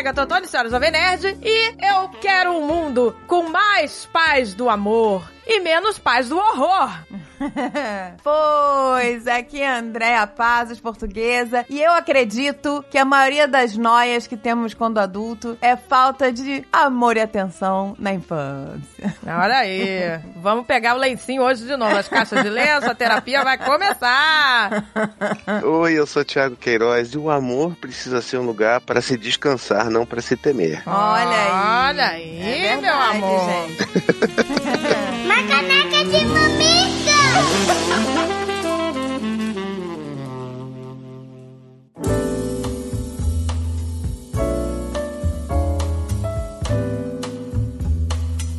Agatha Antônio, senhora Jovem Nerd, e eu quero um mundo com mais paz do amor e menos paz do horror. pois, aqui é Andréa Pazos, portuguesa, e eu acredito que a maioria das noias que temos quando adulto é falta de amor e atenção na infância. Olha aí, vamos pegar o lencinho hoje de novo, as caixas de lenço, a terapia vai começar. Oi, eu sou Thiago Queiroz e o amor precisa ser um lugar para se descansar, não para se temer. Olha aí. Olha aí, É verdade, meu amor. gente.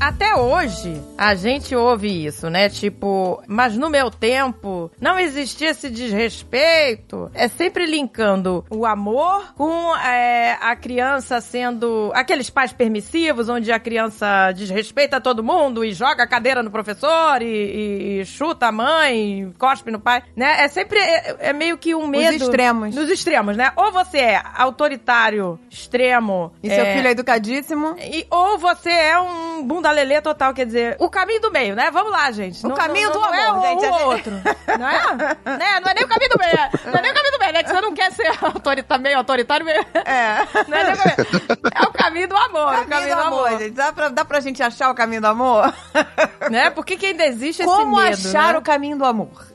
Até hoje, a gente ouve isso, né? Tipo, mas no meu tempo não existia esse desrespeito. É sempre linkando o amor com é, a criança sendo. aqueles pais permissivos, onde a criança desrespeita todo mundo e joga a cadeira no professor e, e- e chuta a mãe, cospe no pai, né? É sempre. É, é meio que um medo. extremos. Nos extremos, né? Ou você é autoritário, extremo. E seu é, filho é educadíssimo? e, ou você é um bunda lelê total, quer dizer, o caminho do meio, né? Vamos lá, gente. O caminho do não é amor, um gente. ou outro. Não é? né? Não é nem o caminho do meio. Não é nem o caminho do meio, né? Que você não quer ser autoritário, meio autoritário, meio... É. Não é, nem o caminho. é o caminho do amor. o Caminho do amor, gente. Dá pra, dá pra gente achar o caminho do amor? Né? Por que que ainda existe Como esse medo, achar né? o caminho do amor?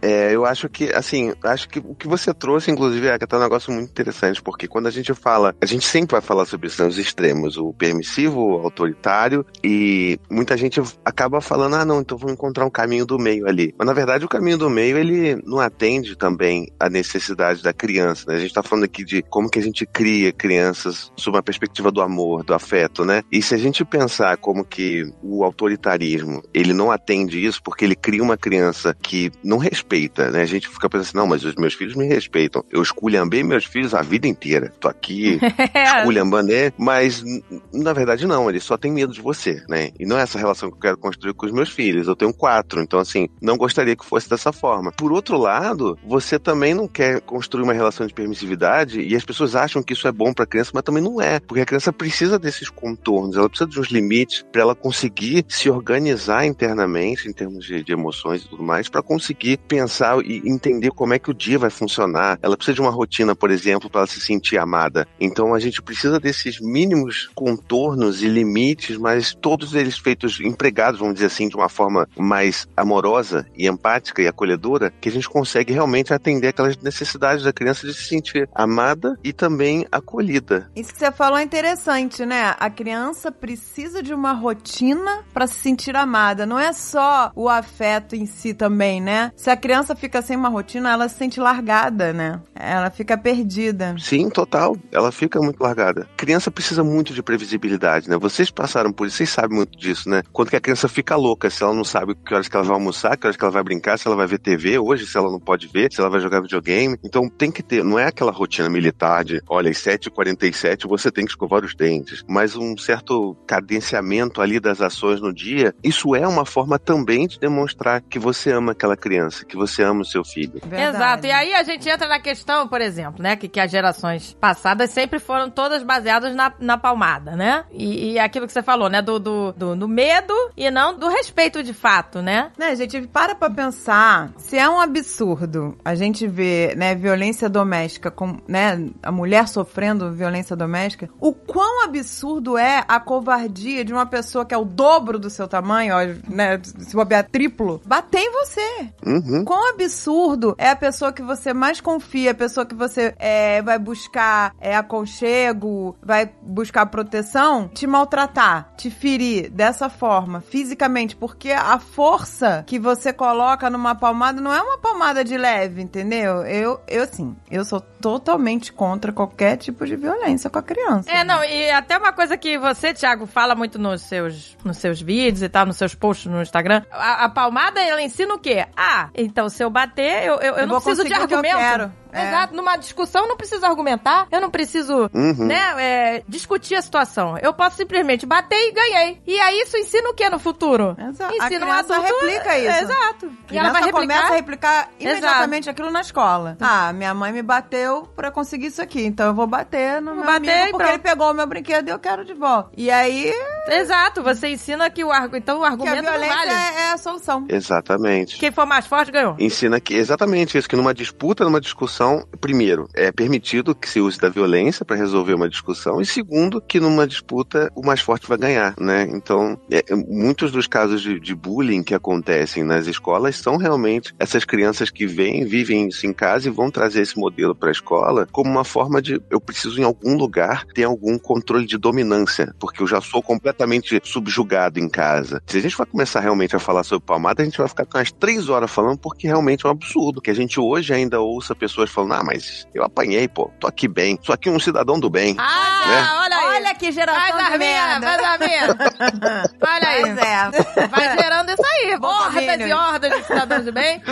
É, eu acho que, assim, acho que o que você trouxe, inclusive, é um negócio muito interessante, porque quando a gente fala, a gente sempre vai falar sobre isso, né, os extremos, o permissivo, o autoritário, e muita gente acaba falando, ah, não, então vou encontrar um caminho do meio ali. Mas, na verdade, o caminho do meio, ele não atende também a necessidade da criança, né? A gente tá falando aqui de como que a gente cria crianças sob uma perspectiva do amor, do afeto, né? E se a gente pensar como que o autoritarismo, ele não atende isso, porque ele cria uma criança que não respeita, né? A gente fica pensando assim, não, mas os meus filhos me respeitam. Eu esculhambei meus filhos a vida inteira. Tô aqui É, esculhambando ele, mas na verdade não, ele só tem medo de você, né? E não é essa relação que eu quero construir com os meus filhos. Eu tenho quatro, então assim, não gostaria que fosse dessa forma. Por outro lado, você também não quer construir uma relação de permissividade e as pessoas acham que isso é bom pra criança, mas também não é, porque a criança precisa desses contornos, ela precisa de uns limites pra ela conseguir se organizar internamente em termos de, de emoções e tudo mais, pra conseguir pensar e entender como é que o dia vai funcionar. Ela precisa de uma rotina, por exemplo, pra ela se sentir amada. Então a gente precisa desses mínimos contornos e limites, mas todos eles feitos empregados, vamos dizer assim, de uma forma mais amorosa e empática e acolhedora, que a gente consegue realmente atender aquelas necessidades da criança de se sentir amada e também acolhida. Isso que você falou é interessante, né? A criança precisa de uma rotina pra se sentir amada. Não é só o afeto em si também, né? Se a criança fica sem uma rotina, ela se sente largada, né? Ela fica perdida. Sim, total. Ela fica muito largada. Criança precisa muito de previsibilidade, né? Vocês passaram por isso, vocês sabem muito disso, né? Quando que a criança fica louca, se ela não sabe que horas que ela vai almoçar, que horas que ela vai brincar, se ela vai ver TV hoje, se ela não pode ver, se ela vai jogar videogame. Então tem que ter, não é aquela rotina militar de, olha, às 7h47 você tem que escovar os dentes, mas um certo cadenciamento ali das ações no dia. Isso é uma forma também de demonstrar que você ama aquela criança, que você ama o seu filho. Verdade. Exato. E aí a gente entra na questão, por exemplo, né? Que, que as gerações passadas sempre foram todas baseadas na, na palmada, né? E, e aquilo que você falou, né? Do, do, do, do medo e não do respeito de fato, né? Né, gente, para pra pensar. Se é um absurdo a gente ver, né, violência doméstica, com, né, a mulher sofrendo violência doméstica, o quão absurdo é a covardia de uma pessoa que é o dobro do seu tamanho, ó, né, se bobear triplo, bater em você. Uhum. Quão absurdo é a pessoa que você mais confia, a pessoa que você é, vai buscar é, aconchego, vai buscar proteção, te maltratar, te ferir dessa forma, fisicamente, porque a força que você coloca numa palmada não é uma palmada de leve, entendeu? Eu, eu assim, eu sou totalmente contra qualquer tipo de violência com a criança. É, não, e até uma coisa que você, Thiago, fala muito nos seus, nos seus vídeos e tal, nos seus posts no Instagram. A, a palmada, ela ensina o quê? Ah, então se eu bater, eu, eu, eu não vou preciso de eu argumento. É. Exato. Numa discussão, eu não preciso argumentar, eu não preciso, Uhum. né, é, discutir a situação. Eu posso simplesmente bater e ganhei. E aí isso ensina o que no futuro? Exato. A Ensina um criança adulto. replica isso. É, exato. E ela vai replicar. começa a replicar imediatamente aquilo na escola. Ah, minha mãe me bateu pra conseguir isso aqui, então eu vou bater no Vou meu bater amigo porque pronto. ele pegou o meu brinquedo e eu quero de volta. E aí, Exato. Você ensina que o, argu... então, o que a argumento não violência vale. é, é a solução. Exatamente. Quem for mais forte ganhou. Ensina que exatamente isso, que numa disputa, numa discussão, primeiro, é permitido que se use da violência para resolver uma discussão, e segundo, que numa disputa o mais forte vai ganhar, né? Então, é, muitos dos casos de, de bullying que acontecem nas escolas são realmente essas crianças que vêm, vivem isso em casa e vão trazer esse modelo para a escola como uma forma de eu preciso em algum lugar ter algum controle de dominância, porque eu já sou completamente subjugado em casa. Se a gente vai começar realmente a falar sobre palmada, a gente vai ficar com umas três horas falando, porque realmente é um absurdo. Que a gente hoje ainda ouça pessoas falando, ah, mas eu apanhei, pô, tô aqui bem, sou aqui um cidadão do bem. Ah, Né? olha aí. Olha que geração de minhas, merda. faz as minhas. Olha aí. Pois é. Vai gerando isso aí. Bom Hordas família. e hordas de cidadãos de bem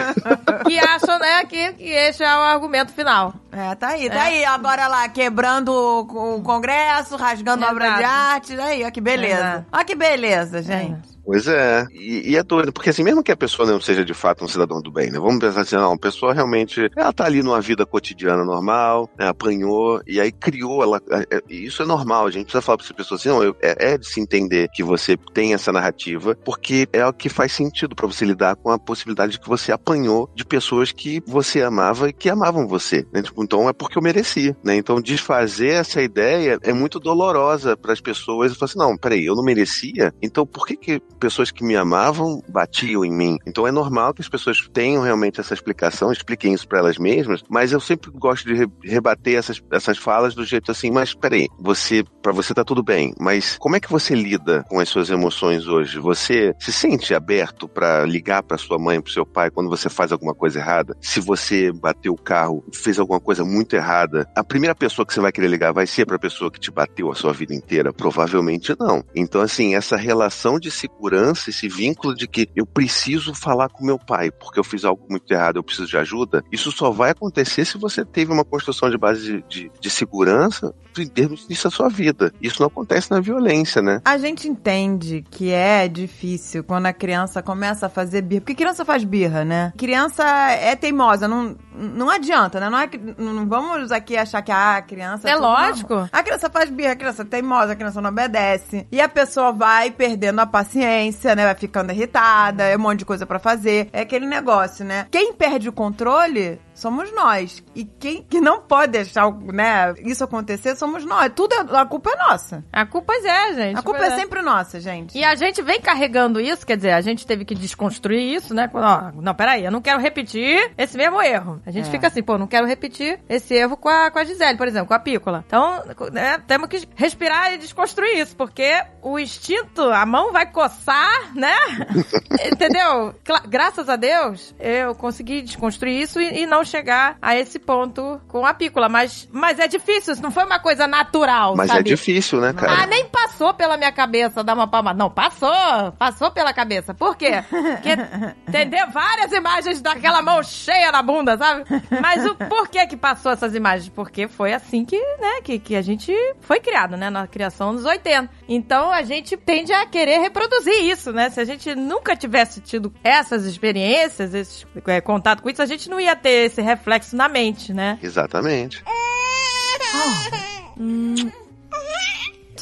que acham, né, que, que esse é o argumento final. É, tá aí, tá É. aí. Agora lá, quebrando o, o Congresso, rasgando Exato. obra de arte. Aí, ó que beleza. Exato. Olha que beleza, gente. Pois é, e, e é doido, porque assim, mesmo que a pessoa não seja de fato um cidadão do bem, né? Vamos pensar assim, não, a pessoa realmente, ela tá ali numa vida cotidiana normal, né, apanhou, e aí criou, ela, é- é- isso é normal, a gente precisa falar pra essa pessoa assim, não, eu- é, é de se entender que você tem essa narrativa, porque é o que faz sentido pra você lidar com a possibilidade de que você apanhou de pessoas que você amava e que amavam você, né? Tipo, então é porque eu mereci, né? Então desfazer essa ideia é muito dolorosa para as pessoas, e falar assim, não, peraí, eu não merecia, então por que que pessoas que me amavam batiam em mim. Então é normal que as pessoas tenham realmente essa explicação, expliquem isso para elas mesmas, mas eu sempre gosto de re- rebater essas, essas falas do jeito assim, mas peraí, você, para você tá tudo bem, mas como é que você lida com as suas emoções hoje? Você se sente aberto para ligar para sua mãe, para seu pai quando você faz alguma coisa errada? Se você bateu o carro, fez alguma coisa muito errada, a primeira pessoa que você vai querer ligar vai ser para a pessoa que te bateu a sua vida inteira? Provavelmente não. Então assim, essa relação de segurança, esse vínculo de que eu preciso falar com meu pai porque eu fiz algo muito errado, eu preciso de ajuda, isso só vai acontecer se você teve uma construção de base de, de, de segurança termos disso a sua vida. Isso não acontece na violência, né? A gente entende que é difícil quando a criança começa a fazer birra. Porque criança faz birra, né? Criança é teimosa, não, não adianta, né? Não, é que, não vamos aqui achar que ah, a criança. É lógico. A criança faz birra, a criança é teimosa, a criança não obedece. E a pessoa vai perdendo a paciência, né? Vai ficando irritada, é um monte de coisa pra fazer. É aquele negócio, né? Quem perde o controle somos nós. E quem que não pode deixar né, isso acontecer somos nós. Tudo é- a culpa é nossa. A culpa é, gente. A culpa pois é sempre nossa, gente. E a gente vem carregando isso, quer dizer, a gente teve que desconstruir isso, né? Quando, ó, não, peraí, eu não quero repetir esse mesmo erro. A gente É. fica assim, pô, não quero repetir esse erro com a, com a Gisele, por exemplo, com a Pícola. Então, né, temos que respirar e desconstruir isso, porque o instinto, a mão vai coçar, né? Entendeu? Cla- Graças a Deus, eu consegui desconstruir isso e, e não chegar a esse ponto com a Pícola. Mas, mas é difícil, isso não foi uma coisa natural, Mas é sabe? difícil, né, cara? Ah, nem passou pela minha cabeça dar uma palmada. Não, passou. Passou pela cabeça. Por quê? Porque, entendeu? Várias imagens daquela mão cheia na bunda, sabe? Mas o por que que passou essas imagens? Porque foi assim que, né, que, que a gente foi criado, né, na criação dos 80. Então a gente tende a querer reproduzir isso, né? Se a gente nunca tivesse tido essas experiências, esse é, contato com isso, a gente não ia ter esse reflexo na mente, né? Exatamente.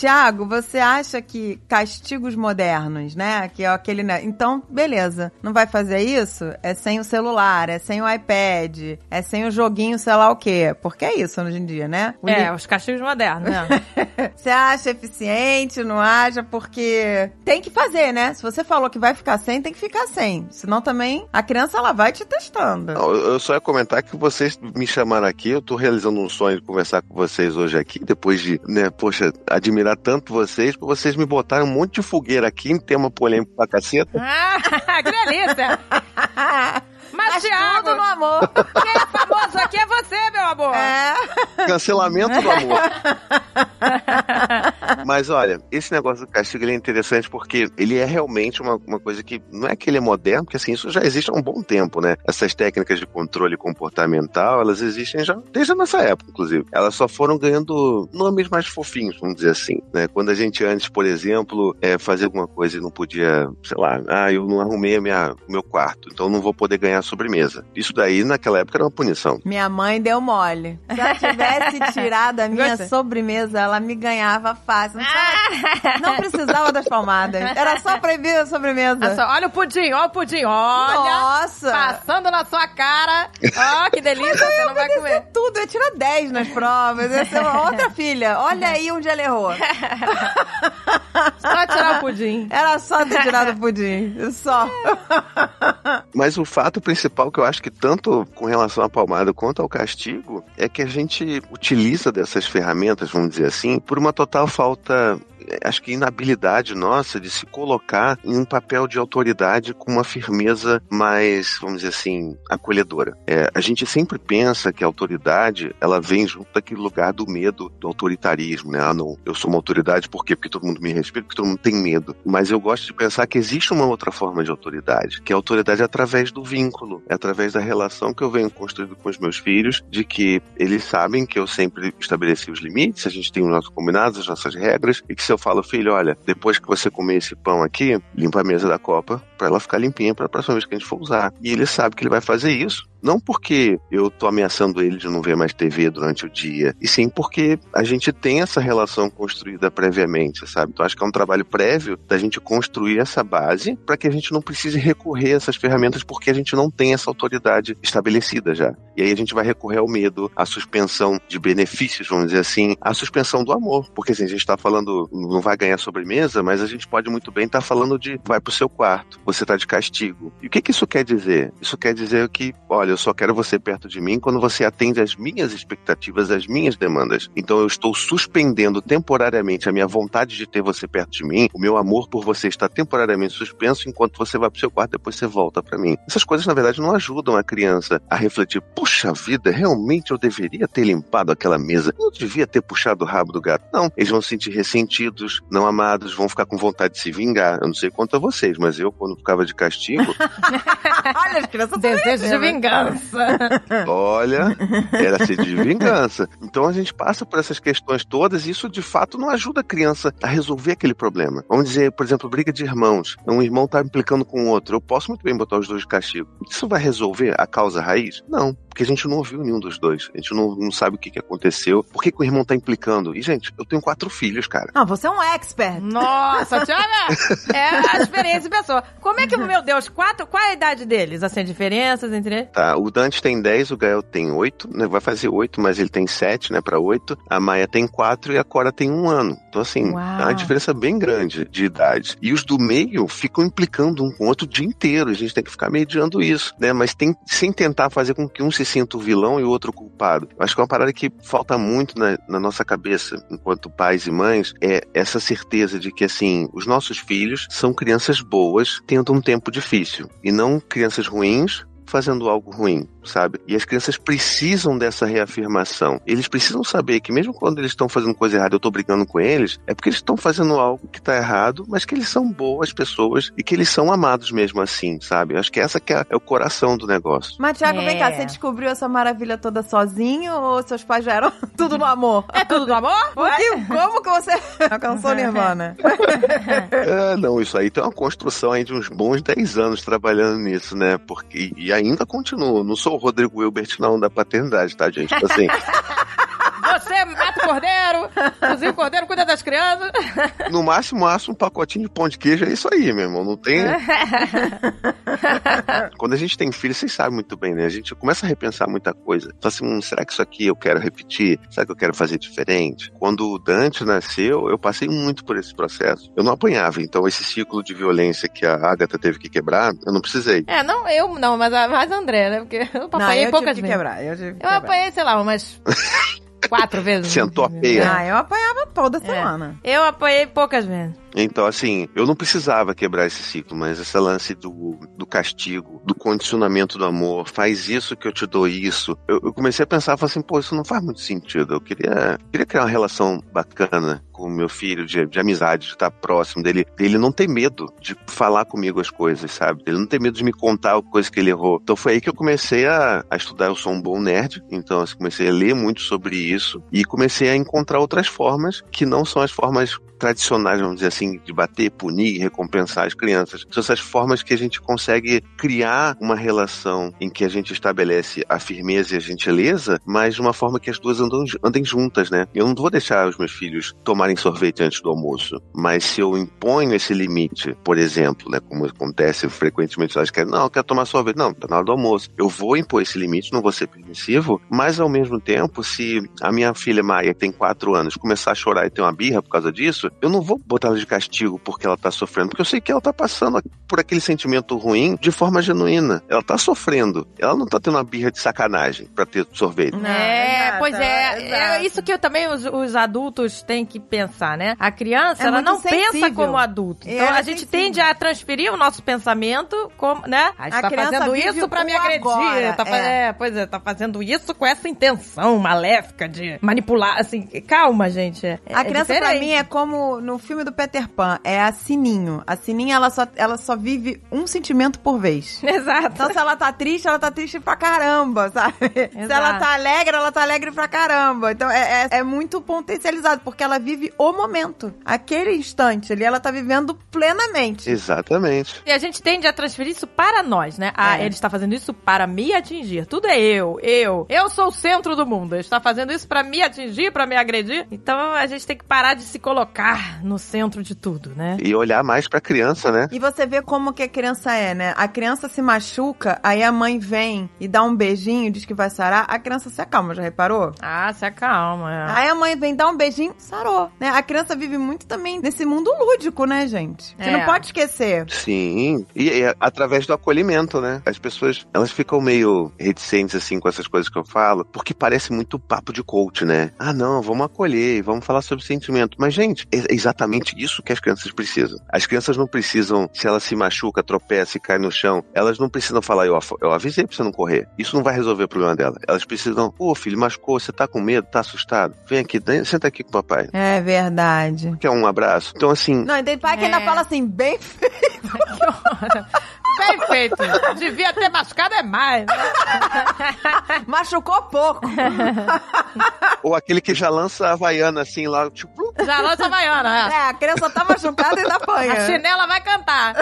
Tiago, você acha que castigos modernos, né? Que é aquele. né? Então, beleza. Não vai fazer isso? É sem o celular, é sem o iPad, é sem o joguinho, sei lá o quê. Porque é isso hoje em dia, né? O É, li- os castigos modernos, né? Você acha eficiente, não acha? Porque tem que fazer, né? Se você falou que vai ficar sem, tem que ficar sem. Senão também a criança ela vai te testando. Não, eu eu só ia comentar que vocês me chamaram aqui, eu tô realizando um sonho de conversar com vocês hoje aqui, depois de, né, poxa, admirar tanto vocês, porque vocês me botaram um monte de fogueira aqui em tema polêmico pra caceta. Ah, que delícia! Mas, Mas Thiago, tudo no amor. quem é famoso famoso aqui é você, meu amor. É. Cancelamento do amor. Mas olha, esse negócio do castigo ele é interessante porque ele é realmente uma, uma coisa que não é que ele é moderno, porque assim, isso já existe há um bom tempo, né? Essas técnicas de controle comportamental, elas existem já desde a nossa época, inclusive. Elas só foram ganhando nomes mais fofinhos, vamos dizer assim, né? Quando a gente antes, por exemplo, é, fazia alguma coisa e não podia, sei lá, ah, eu não arrumei a minha, o meu quarto, então não vou poder ganhar sobremesa. Isso daí, naquela época, era uma punição. Minha mãe deu mole. Se ela tivesse tirado a minha sobremesa, ela me ganhava fácil. Não, precisava- não precisava das palmadas. Era só proibir a sobremesa. Olha só, olha o pudim, olha o pudim, olha. Nossa! Passando na sua cara. Ó, que delícia, você não vai comer. tudo, eu ia tirar 10 nas provas. Ia ser uma outra filha. Olha aí onde ela errou. Só tirar o pudim. Era só ter tirado o pudim. Só. Mas o fato principal que eu acho que tanto com relação à palmada quanto ao castigo é que a gente utiliza dessas ferramentas, vamos dizer assim, por uma total falta, 但 acho que inabilidade nossa de se colocar em um papel de autoridade com uma firmeza mais, vamos dizer assim, acolhedora. É, a gente sempre pensa que a autoridade ela vem junto daquele lugar do medo, do autoritarismo, né? Ah, não, eu sou uma autoridade por quê? Porque todo mundo me respeita, porque todo mundo tem medo. Mas eu gosto de pensar que existe uma outra forma de autoridade, que a autoridade é através do vínculo, é através da relação que eu venho construindo com os meus filhos, de que eles sabem que eu sempre estabeleci os limites, a gente tem os nossos combinados, as nossas regras, e que se eu falo, filho, olha, depois que você comer esse pão aqui, limpa a mesa da copa para ela ficar limpinha para a próxima vez que a gente for usar. E ele sabe que ele vai fazer isso. Não porque eu tô ameaçando ele de não ver mais TV durante o dia, e sim porque a gente tem essa relação construída previamente, sabe? Então acho que é um trabalho prévio da gente construir essa base para que a gente não precise recorrer a essas ferramentas porque a gente não tem essa autoridade estabelecida já. E aí a gente vai recorrer ao medo, à suspensão de benefícios, vamos dizer assim, à suspensão do amor. Porque assim, a gente tá falando, não vai ganhar sobremesa, mas a gente pode muito bem estar falando de vai pro seu quarto, você tá de castigo. E o que que isso quer dizer? Isso quer dizer que, olha, eu só quero você perto de mim quando você atende às minhas expectativas, às minhas demandas. Então eu estou suspendendo temporariamente a minha vontade de ter você perto de mim, o meu amor por você está temporariamente suspenso enquanto você vai pro seu quarto depois você volta para mim. Essas coisas na verdade não ajudam a criança a refletir, puxa vida, realmente eu deveria ter limpado aquela mesa. Eu devia ter puxado o rabo do gato. Não, eles vão se sentir ressentidos, não amados, vão ficar com vontade de se vingar. Eu não sei quanto a vocês, mas eu quando ficava de castigo, Olha, as crianças Desejo de vingança. Olha, era ser de vingança. Então a gente passa por essas questões todas e isso de fato não ajuda a criança a resolver aquele problema. Vamos dizer, por exemplo, briga de irmãos. Um irmão tá implicando com o outro. Eu posso muito bem botar os dois de castigo. Isso vai resolver a causa raiz? Não. Porque a gente não ouviu nenhum dos dois. A gente não, não sabe o que, que aconteceu. Por que, que o irmão tá implicando? E, gente, eu tenho quatro filhos, cara. Não, você é um expert. Nossa, Tiago, é a experiência de pessoa. Como é que, meu Deus, quatro, qual é a idade deles? Assim, diferenças entre eles? Tá, o Dante tem 10, o Gael tem 8, né? Vai fazer 8, mas ele tem 7, né? Pra 8. A Maia tem 4 e a Cora tem 1 ano. Então, assim, Uau. é uma diferença bem grande de idade. E os do meio ficam implicando um com o outro o dia inteiro. A gente tem que ficar mediando isso, né? Mas tem, sem tentar fazer com que um se sinta o vilão e o outro o culpado. Eu acho que é uma parada que falta muito na, na nossa cabeça, enquanto pais e mães, é essa certeza de que, assim, os nossos filhos são crianças boas tendo um tempo difícil. E não crianças ruins fazendo algo ruim, sabe? E as crianças precisam dessa reafirmação. Eles precisam saber que mesmo quando eles estão fazendo coisa errada, eu tô brigando com eles, é porque eles estão fazendo algo que tá errado, mas que eles são boas pessoas e que eles são amados mesmo assim, sabe? Eu acho que essa que é, é o coração do negócio. Mas, Thiago, vem cá, É. você descobriu essa maravilha toda sozinho ou seus pais já eram tudo no amor? É tudo do amor? Porque, como que você alcançou Nirvana? É, não, isso aí tem uma construção aí de uns bons 10 anos trabalhando nisso, né? Porque, e ainda continuo. Não sou o Rodrigo Wilbert, não, da paternidade, tá, gente? Assim, Você mata o cordeiro, cozinha o cordeiro, cuida das crianças. no máximo, asso um pacotinho de pão de queijo, é isso aí, meu irmão. Não tem. Quando a gente tem filho, vocês sabem muito bem, né? A gente começa a repensar muita coisa. Fala assim, hum, será que isso aqui eu quero repetir? Será que eu quero fazer diferente? Quando o Dante nasceu, eu passei muito por esse processo. Eu não apanhava, então esse ciclo de violência que a Agatha teve que quebrar, eu não precisei. É, não eu, não, mas a mais a André, né? Porque eu Não, apanhei eu poucas tive que vezes. quebrar. Eu tive que Eu quebrar. apanhei, sei lá, umas quatro vezes. Sentou a peia. Ah, eu apanhava toda É. semana. Eu apanhei poucas vezes. Então, assim, eu não precisava quebrar esse ciclo, mas esse lance do, do castigo, do condicionamento do amor, faz isso que eu te dou isso. Eu, eu comecei a pensar, falei assim, pô, isso não faz muito sentido. Eu queria, queria criar uma relação bacana com o meu filho, de, de amizade, de estar próximo dele, dele não ter medo de falar comigo as coisas, sabe? Ele não ter medo de me contar coisas que ele errou. Então foi aí que eu comecei a, a estudar. Eu sou um bom nerd, então eu comecei a ler muito sobre isso e comecei a encontrar outras formas que não são as formas tradicionais, vamos dizer assim, de bater, punir, recompensar as crianças. São essas formas que a gente consegue criar uma relação em que a gente estabelece a firmeza e a gentileza, mas de uma forma que as duas andam, andem juntas, né? Eu não vou deixar os meus filhos tomarem sorvete antes do almoço, mas se eu imponho esse limite, por exemplo, né, como acontece frequentemente, elas querem, não, eu quero tomar sorvete, não, tá na hora do almoço. Eu vou impor esse limite, não vou ser permissivo, mas ao mesmo tempo, se a minha filha Maia, tem quatro anos, começar a chorar e ter uma birra por causa disso, eu não vou botar ela de castigo porque ela tá sofrendo, porque eu sei que ela tá passando por aquele sentimento ruim de forma genuína. Ela tá sofrendo. Ela não tá tendo uma birra de sacanagem pra ter sorvete. É, exato, pois é. exato. É isso que eu também os, os adultos têm que pensar, né? A criança, É ela não pensa sensível. como adulto. É, Então ela a é gente sensível. tende a transferir o nosso pensamento como, né? A gente A tá criança fazendo vive isso pra me agredir. agora, tá é. é, pois é, tá fazendo isso com essa intenção maléfica de manipular, assim. Calma, gente. É, A é criança, pra diferente. mim, é como no filme do Peter Pan, é a Sininho. A Sininho, ela só, ela só vive um sentimento por vez. Exato. Então, se ela tá triste, ela tá triste pra caramba, sabe? Se ela tá alegre, ela tá alegre pra caramba. Então, é, é, é muito potencializado, porque ela vive o momento. Aquele instante ali, ela tá vivendo plenamente. Exatamente. E a gente tende a transferir isso para nós, né? Ah, É. ele está fazendo isso para me atingir. Tudo é eu, eu. Eu sou o centro do mundo. Ele está fazendo isso para me atingir, para me agredir. Então a gente tem que parar de se colocar no centro de tudo, né? E olhar mais pra criança, né? E você vê como que a criança é, né? A criança se machuca, aí a mãe vem e dá um beijinho, diz que vai sarar, a criança se acalma, já reparou? Ah, se acalma. é. Aí a mãe vem dar um beijinho, sarou, né? A criança vive muito também nesse mundo lúdico, né, gente? Você É. não pode esquecer. Sim, e, e através do acolhimento, né? As pessoas, elas ficam meio reticentes, assim, com essas coisas que eu falo, porque parece muito papo de coach, né? Ah, não, vamos acolher, vamos falar sobre sentimento. Mas, gente, é exatamente isso que as crianças precisam. As crianças não precisam, se ela se machuca, tropeça e cai no chão, elas não precisam falar, eu, eu avisei pra você não correr. Isso não vai resolver o problema dela. Elas precisam, pô, filho, machucou, você tá com medo, tá assustado? Vem aqui, senta aqui com o papai. É verdade. Quer um abraço? Então, assim, Não, e tem pai que ainda É. fala assim, bem feito. Que horror. Bem feito. Devia ter machucado é mais. né? Machucou pouco. ou aquele que já lança a Havaiana, assim, lá, tipo, Já lança a baiana, é. É, a criança tá machucada e ainda apanha. A chinela vai cantar.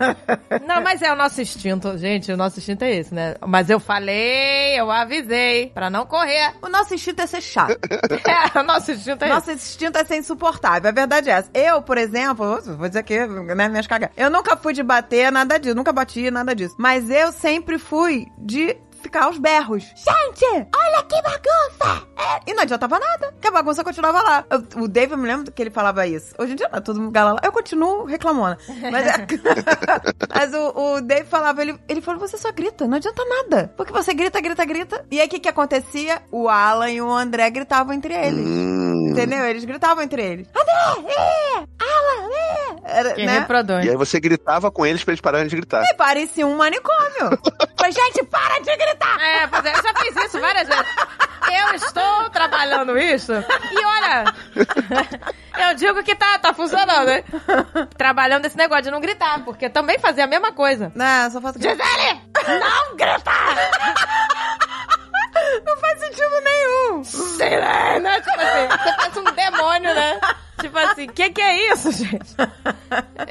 Não, mas é o nosso instinto, gente. O nosso instinto é esse, né? Mas eu falei, eu avisei pra não correr. O nosso instinto é ser chato. É, o nosso instinto é Nosso instinto é ser insuportável. A verdade é essa. Eu, por exemplo, vou dizer aqui, né, minhas cagas. Eu nunca fui de bater nada disso, nunca bati nada disso. Mas eu sempre fui de ficar aos berros. Gente, olha que bagunça! É, e não adiantava nada, que a bagunça continuava lá. Eu- o Dave, eu me lembro que ele falava isso. Hoje em dia não, todo mundo gala lá. Eu continuo reclamando. Mas, é- Mas o, o Dave falava, ele, ele falou, você só grita, não adianta nada. Porque você grita, grita, grita. E aí o que que acontecia? O Alan e o André gritavam entre eles. hum. Entendeu? Eles gritavam entre eles. André! É! Alan! É! Era, Que né? reproduz. E aí você gritava com eles pra eles pararem de gritar. E parecia um manicômio. Falei, gente, para de gritar! É, pois é, eu já fiz isso várias vezes. Eu estou trabalhando isso e olha, eu digo que tá, tá funcionando, né? Trabalhando esse negócio de não gritar, porque também fazia a mesma coisa. Não, só faço... Gisele, não grita! Não faz sentido nenhum. Sei lá, né? Tipo assim, você parece um demônio, né? Tipo assim, que que é isso, gente?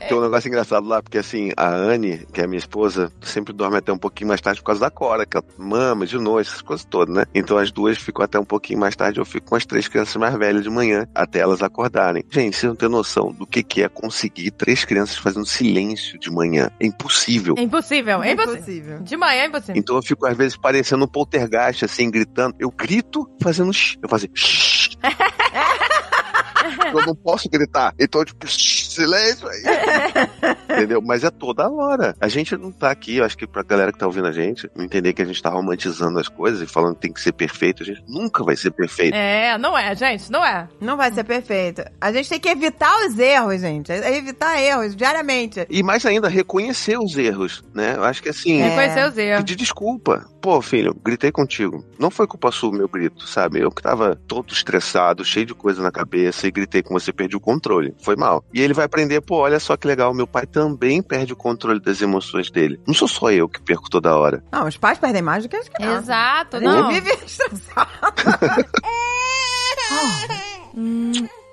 Tem um negócio engraçado lá, porque assim, a Anne, que é a minha esposa, sempre dorme até um pouquinho mais tarde por causa da Cora, que ela mama de noite, essas coisas todas, né? Então as duas ficam até um pouquinho mais tarde, eu fico com as três crianças mais velhas de manhã, até elas acordarem. Gente, vocês não têm noção do que, que é conseguir três crianças fazendo silêncio de manhã. É impossível. É impossível, é impossível. Impossível. De manhã é impossível. Então eu fico, às vezes, parecendo um poltergeist, assim, gritando. Eu grito fazendo shh. Eu assim, shh. eu não posso gritar. Então, tipo, shh. Silêncio aí. Entendeu? Mas é toda hora. A gente não tá aqui, eu acho que pra galera que tá ouvindo a gente, não entender que a gente tá romantizando as coisas e falando que tem que ser perfeito, a gente nunca vai ser perfeito. É, não é, gente, não é. Não vai ser perfeito. A gente tem que evitar os erros, gente. É Evitar erros diariamente. E mais ainda, reconhecer os erros, né? Eu acho que assim, É. Reconhecer os erros. pedir desculpa. Pô, filho, gritei contigo. Não foi culpa sua o meu grito, sabe? Eu que tava todo estressado, cheio de coisa na cabeça e gritei com você, perdi o controle. Foi mal. E ele vai aprender, pô, olha só que legal, meu pai também perde o controle das emoções dele. Não sou só eu que perco toda hora. Não, os pais perdem mais do que as crianças. Exato, não. vive estressado.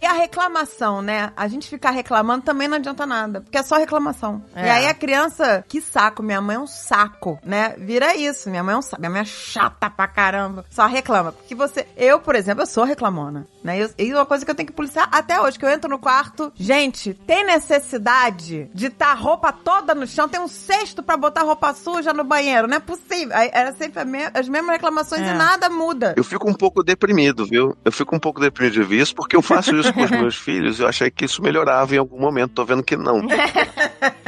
E a reclamação, né? A gente ficar reclamando também não adianta nada, porque é só reclamação. É. E aí a criança, que saco, minha mãe é um saco, né? Vira isso, minha mãe é um saco, minha mãe é chata pra caramba. Só reclama. Porque você, eu, por exemplo, eu sou reclamona, né? Eu- E uma coisa que eu tenho que policiar até hoje, que eu entro no quarto, gente, tem necessidade de estar roupa toda no chão, tem um cesto pra botar roupa suja no banheiro, não é possível. Aí Era sempre a me- as mesmas reclamações É. e nada muda. Eu fico um pouco deprimido, viu? Eu fico um pouco deprimido de ver isso, porque eu faço isso com os meus filhos eu achei que isso melhorava em algum momento. Tô vendo que não.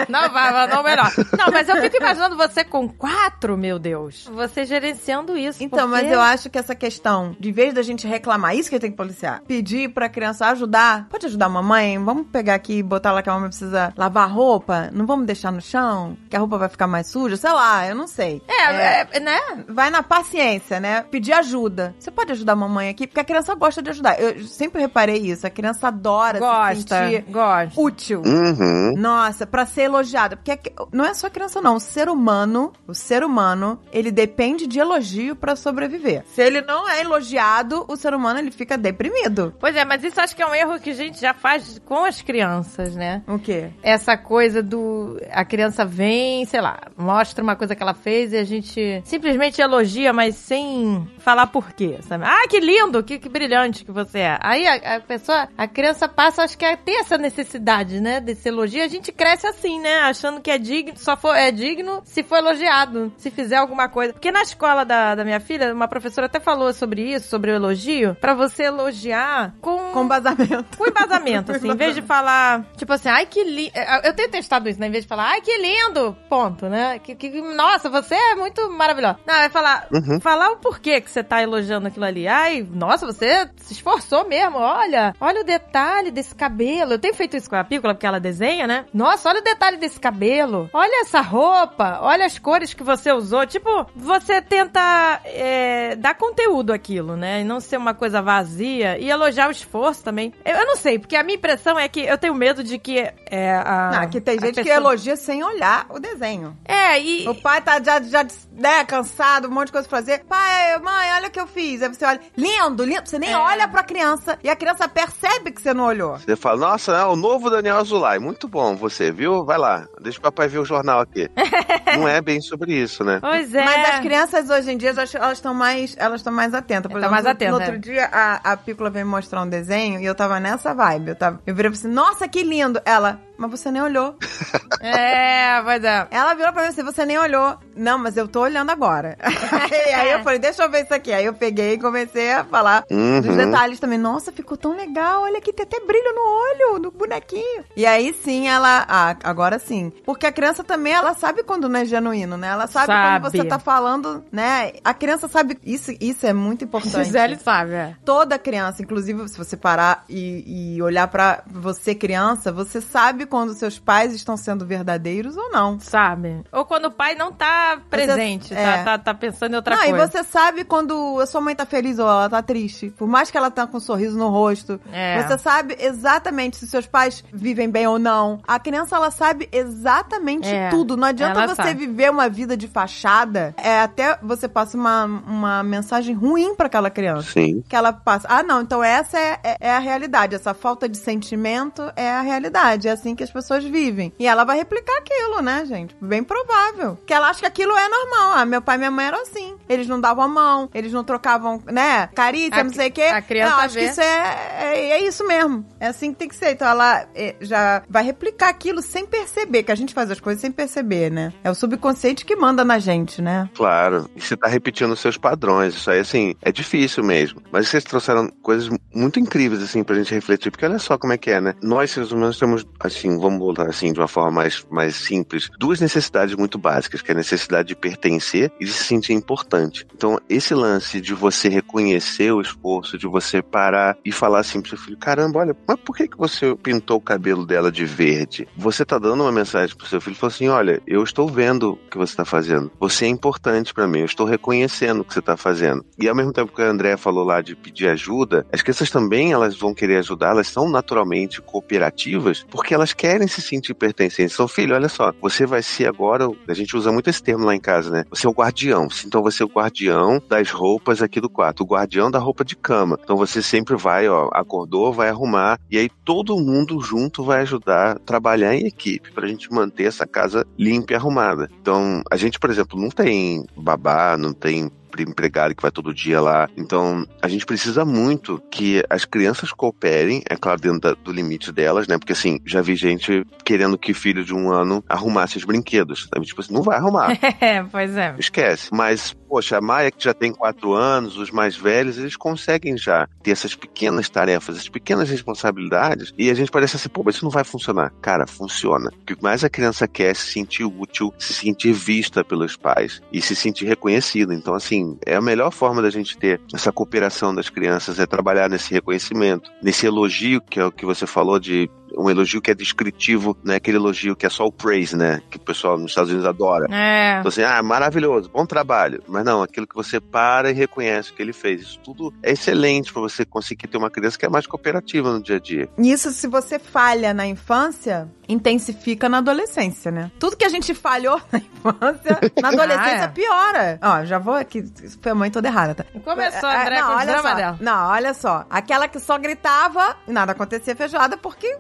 Não vai, vai, não melhor. Não, mas eu fico imaginando você com quatro, meu Deus. Você gerenciando isso. Então, porque- mas eu acho que essa questão, de vez da gente reclamar, isso que tem que policiar. Pedir pra criança ajudar. Pode ajudar a mamãe? Vamos pegar aqui e botar lá que a mamãe precisa lavar a roupa? Não vamos deixar no chão? Que a roupa vai ficar mais suja? Sei lá, eu não sei. É, é, né? Vai na paciência, né? Pedir ajuda. Você pode ajudar a mamãe aqui? Porque a criança gosta de ajudar. Eu sempre reparei isso. A criança adora se Gosta, sentir gosta. útil. Uhum. Nossa, pra ser elogiada. Porque a- não é só a criança, não. O ser humano, o ser humano, ele depende de elogio pra sobreviver. Se ele não é elogiado, o ser humano ele fica deprimido. Pois é, mas isso acho que é um erro que a gente já faz com as crianças, né? O quê? Essa coisa do. A criança vem, sei lá, mostra uma coisa que ela fez e a gente simplesmente elogia, mas sem falar por quê, sabe? Ah, que lindo, que, que brilhante que você é. Aí a, a pessoa, a criança passa, acho que a ter essa necessidade, né, desse elogio. A gente cresce assim, né, achando que é digno, só for, é digno se for elogiado, se fizer alguma coisa. Porque na escola da, da minha filha, uma professora até falou sobre isso, sobre o elogio, pra você elogiar com Com vazamento. com embasamento, assim, em vez de falar, tipo assim, ai que lindo. Eu tenho testado isso, né? Em vez de falar, ai que lindo, ponto, né? Que, que- nossa, você é muito maravilhosa. Não, é falar, Uhum. falar o porquê que você tá elogiando aquilo ali. Ai, nossa, você se esforçou mesmo, olha, olha o detalhe desse cabelo. Eu tenho feito isso com a Pícola, porque ela desenha, né? Nossa, olha o detalhe desse cabelo. Olha essa roupa, olha as cores que você usou. Tipo, você tenta é, dar conteúdo àquilo, né? E não ser uma coisa vazia. E elogiar o esforço também. Eu, eu não sei, porque a minha impressão é que eu tenho medo de que é, a. Não, que tem gente que pessoa- elogia sem olhar o desenho. É, e. O pai tá já, já né, cansado, um monte de coisa pra fazer. Pai, mãe, olha o que eu fiz. Aí você olha, lindo, lindo. Você nem É. olha pra criança e a criança percebe que você não olhou. Você fala, nossa, é o novo Daniel Azulay. Muito bom você, viu? Vai lá, deixa o papai ver o jornal aqui. Não é bem sobre isso, né? Pois é. Mas as crianças hoje em dia, eu acho que elas estão mais, elas estão mais atentas. Por Estão exemplo, mais no- atentas, No é. outro dia, a, a Pícola veio me mostrar um desenho e eu tava nessa vibe. Eu, tava, eu virei pra você, nossa, que lindo. Ela, mas você nem olhou. É, pois é. Ela virou pra mim assim, você nem olhou. Não, mas eu tô olhando agora. e aí eu falei, deixa eu ver isso aqui. Aí eu peguei e comecei a falar Uhum. dos detalhes também. Nossa, ficou tão legal. Olha aqui, tem até brilho no olho, no bonequinho. E aí sim, ela... Ah, agora sim. Porque a criança também, ela sabe quando não é genuíno, né? Ela sabe, Sabe. quando você tá falando, né? A criança sabe... Isso, isso é muito importante. Gisele sabe, é. Toda criança, inclusive se você parar e, e olhar pra você criança, você sabe quando seus pais estão sendo verdadeiros ou não. Sabe? Ou quando o pai não tá presente, é. tá, tá, tá pensando em outra não, coisa. e você sabe quando a sua mãe tá feliz ou ela tá triste. Por mais que ela tá com um sorriso no rosto. É. Você sabe exatamente se seus pais vivem bem ou não. A criança, ela sabe exatamente É, tudo. Não adianta ela você sabe. viver uma vida de fachada. É até você passa uma, uma mensagem ruim pra aquela criança. Sim. Que ela passa. Ah, não, então essa é, é- é a realidade. Essa falta de sentimento é a realidade. É assim que as pessoas vivem. E ela vai replicar aquilo, né, gente? Bem provável. Que ela acha que aquilo é normal. Ah, meu pai e minha mãe eram assim. Eles não davam a mão, eles não trocavam, né? Carícia, A não sei o quê. a criança não, acho vê. que isso é, é, é isso mesmo. É assim que tem que ser. Então ela é, já vai replicar aquilo sem perceber, que a gente faz as coisas sem perceber, né? É o subconsciente que manda na gente, né? Claro. E você tá repetindo os seus padrões. Isso aí, assim, é difícil mesmo. Mas vocês trouxeram coisas muito incríveis, assim, pra gente refletir. Porque olha só como é que é, né? Nós, seres humanos, temos, assim, vamos voltar assim, de uma forma mais, mais simples, duas necessidades muito básicas, que é a necessidade de pertencer e de se sentir importante. Então, esse lance de você reconhecer o esforço, de você parar e falar assim pro seu filho, caramba, olha, mas por que, que você pintou o cabelo dela de verde? Você tá dando uma mensagem pro seu filho, falou assim, olha, eu estou vendo o que você tá fazendo. Você é importante para mim, eu estou reconhecendo o que você tá fazendo. E ao mesmo tempo que a André falou lá de pedir ajuda, as crianças também, elas vão querer ajudar, elas são naturalmente cooperativas, porque elas querem se sentir pertencentes. Então, filho, olha só, você vai ser agora, a gente usa muito esse termo lá em casa, né? Você é o guardião. Então você é o guardião das roupas aqui do quarto, o guardião da roupa de cama. Então você sempre vai, ó, acordou, vai arrumar, e aí todo mundo junto vai ajudar a trabalhar em equipe pra gente manter essa casa limpa e arrumada. Então, a gente, por exemplo, não tem babá, não tem empregado que vai todo dia lá. Então, a gente precisa muito que as crianças cooperem, é claro, dentro da, do limite delas, né? Porque assim, já vi gente querendo que filho de um ano arrumasse os brinquedos. Sabe? Tipo assim, não vai arrumar. É, pois é. Esquece. Mas, poxa, a Maia, que já tem quatro anos, os mais velhos, eles conseguem já ter essas pequenas tarefas, essas pequenas responsabilidades, e a gente parece assim, pô, mas isso não vai funcionar. Cara, funciona. O que mais a criança quer é se sentir útil, se sentir vista pelos pais e se sentir reconhecida. Então, assim, é a melhor forma da gente ter essa cooperação das crianças, é trabalhar nesse reconhecimento, nesse elogio, que é o que você falou de um elogio que é descritivo, não é aquele elogio que é só o praise, né? Que o pessoal nos Estados Unidos adora. É. Então assim, ah, maravilhoso, bom trabalho. Mas não, aquilo que você para e reconhece o que ele fez. Isso tudo é excelente para você conseguir ter uma criança que é mais cooperativa no dia a dia. Isso, se você falha na infância, intensifica na adolescência, né? Tudo que a gente falhou na infância, na adolescência Ah, é. piora. Ó, já vou aqui. Foi a mãe toda errada, tá? Começou, É, André, não, com o olha drama só. dela. Não, olha só. Aquela que só gritava e nada acontecia feijoada porque.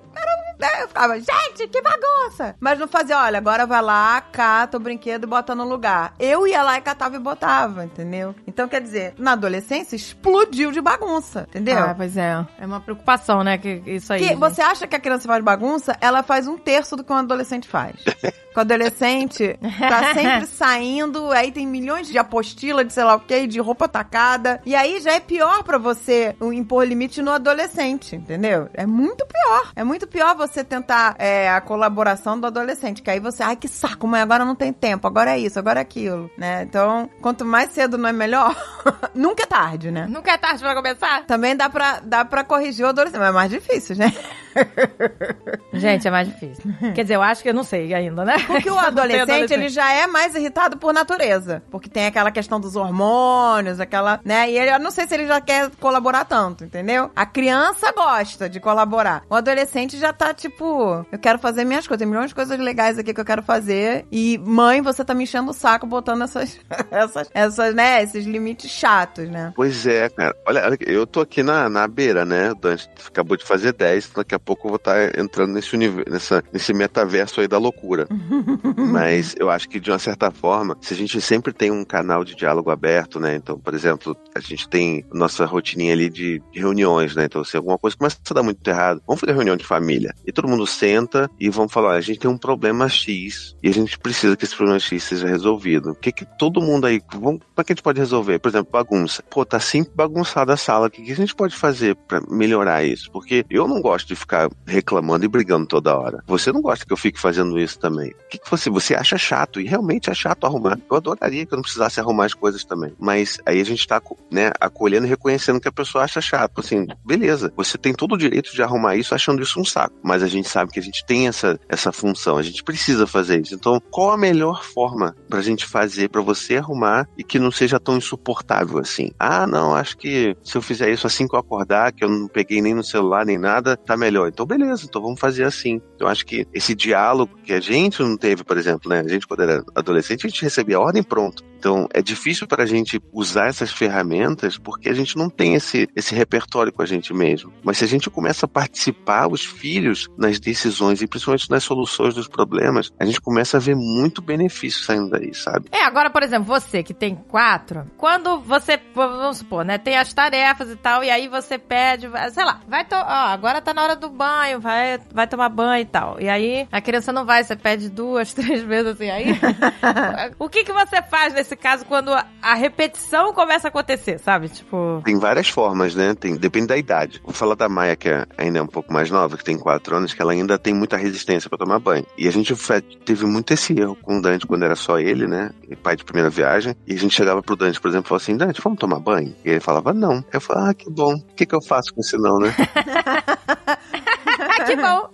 Né, eu ficava, gente, que bagunça! Mas não fazia, olha, agora vai lá, cata o brinquedo e bota no lugar. Eu ia lá e catava e botava, entendeu? Então, quer dizer, na adolescência explodiu de bagunça, entendeu? Ah, pois é. É uma preocupação, né? Que, isso aí. Que gente. você acha que a criança faz bagunça, ela faz um terço do que um adolescente faz. O adolescente tá sempre saindo, aí tem milhões de apostila de sei lá o que, de roupa tacada. E aí já é pior pra você impor limite no adolescente, entendeu? É muito pior. É muito pior você tentar é, a colaboração do adolescente, que aí você, ai que saco, mãe, agora não tem tempo, agora é isso, agora é aquilo, né? Então, quanto mais cedo não é melhor, nunca é tarde, né? Nunca é tarde pra começar? Também dá pra, dá pra corrigir o adolescente, mas é mais difícil, né? Gente, é mais difícil. Quer dizer, eu acho que eu não sei ainda, né? Porque o tenho adolescente, ele já é mais irritado por natureza. Porque tem aquela questão dos hormônios, aquela, né? E ele, eu não sei se ele já quer colaborar tanto, entendeu? A criança gosta de colaborar. O adolescente já tá tipo, eu quero fazer minhas coisas. Tem milhões de coisas legais aqui que eu quero fazer. E, mãe, você tá me enchendo o saco botando essas, essas, essas, né? Esses limites chatos, né? Pois é, cara. Olha, olha, eu tô aqui na, na beira, né? O Dante acabou de fazer 10, daqui a pouco eu vou estar entrando nesse universo, nessa, nesse metaverso aí da loucura. Mas eu acho que, de uma certa forma, se a gente sempre tem um canal de diálogo aberto, né? Então, por exemplo, a gente tem nossa rotininha ali de reuniões, né? Então, se alguma coisa começa a dar muito errado, vamos fazer reunião de família. E todo mundo senta e vamos falar, a gente tem um problema X e a gente precisa que esse problema X seja resolvido. O que que todo mundo aí, vamos, como é que a gente pode resolver? Por exemplo, bagunça. Pô, tá sempre bagunçada a sala. O que, que a gente pode fazer pra melhorar isso? Porque eu não gosto de ficar reclamando e brigando toda hora. Você não gosta que eu fique fazendo isso também. O que, que você, você acha chato? E realmente é chato arrumar. Eu adoraria que eu não precisasse arrumar as coisas também. Mas aí a gente tá, né, acolhendo e reconhecendo que a pessoa acha chato. Assim, beleza, você tem todo o direito de arrumar isso achando isso um saco. Mas a gente sabe que a gente tem essa, essa função, a gente precisa fazer isso. Então, qual a melhor forma pra gente fazer pra você arrumar e que não seja tão insuportável assim? Ah, não, acho que se eu fizer isso assim que eu acordar, que eu não peguei nem no celular nem nada, tá melhor. Então, beleza, então vamos fazer assim. Eu acho que esse diálogo que a gente não teve, por exemplo, né? A gente, quando era adolescente, a gente recebia a ordem pronto. Então, é difícil para a gente usar essas ferramentas porque a gente não tem esse, esse repertório com a gente mesmo. Mas se a gente começa a participar, os filhos, nas decisões e principalmente nas soluções dos problemas, a gente começa a ver muito benefício saindo daí, sabe? É, agora, por exemplo, você que tem quatro, quando você, vamos supor, né, tem as tarefas e tal, e aí você pede, sei lá, vai, to ó, agora tá na hora do banho, vai, vai tomar banho e tal. E aí a criança não vai, você pede duas, três vezes assim, aí. o que que você faz nesse caso quando a repetição começa a acontecer, sabe? Tipo. Tem várias formas, né? Tem, depende da idade. Vou falar da Maia, que é, ainda é um pouco mais nova, que tem quatro que ela ainda tem muita resistência para tomar banho. E a gente teve muito esse erro com o Dante quando era só ele, né? Pai de primeira viagem. E a gente chegava pro Dante, por exemplo, e falava assim: Dante, vamos tomar banho? E ele falava: não. Eu falava: ah, que bom. O que, que eu faço com esse não, né? que bom.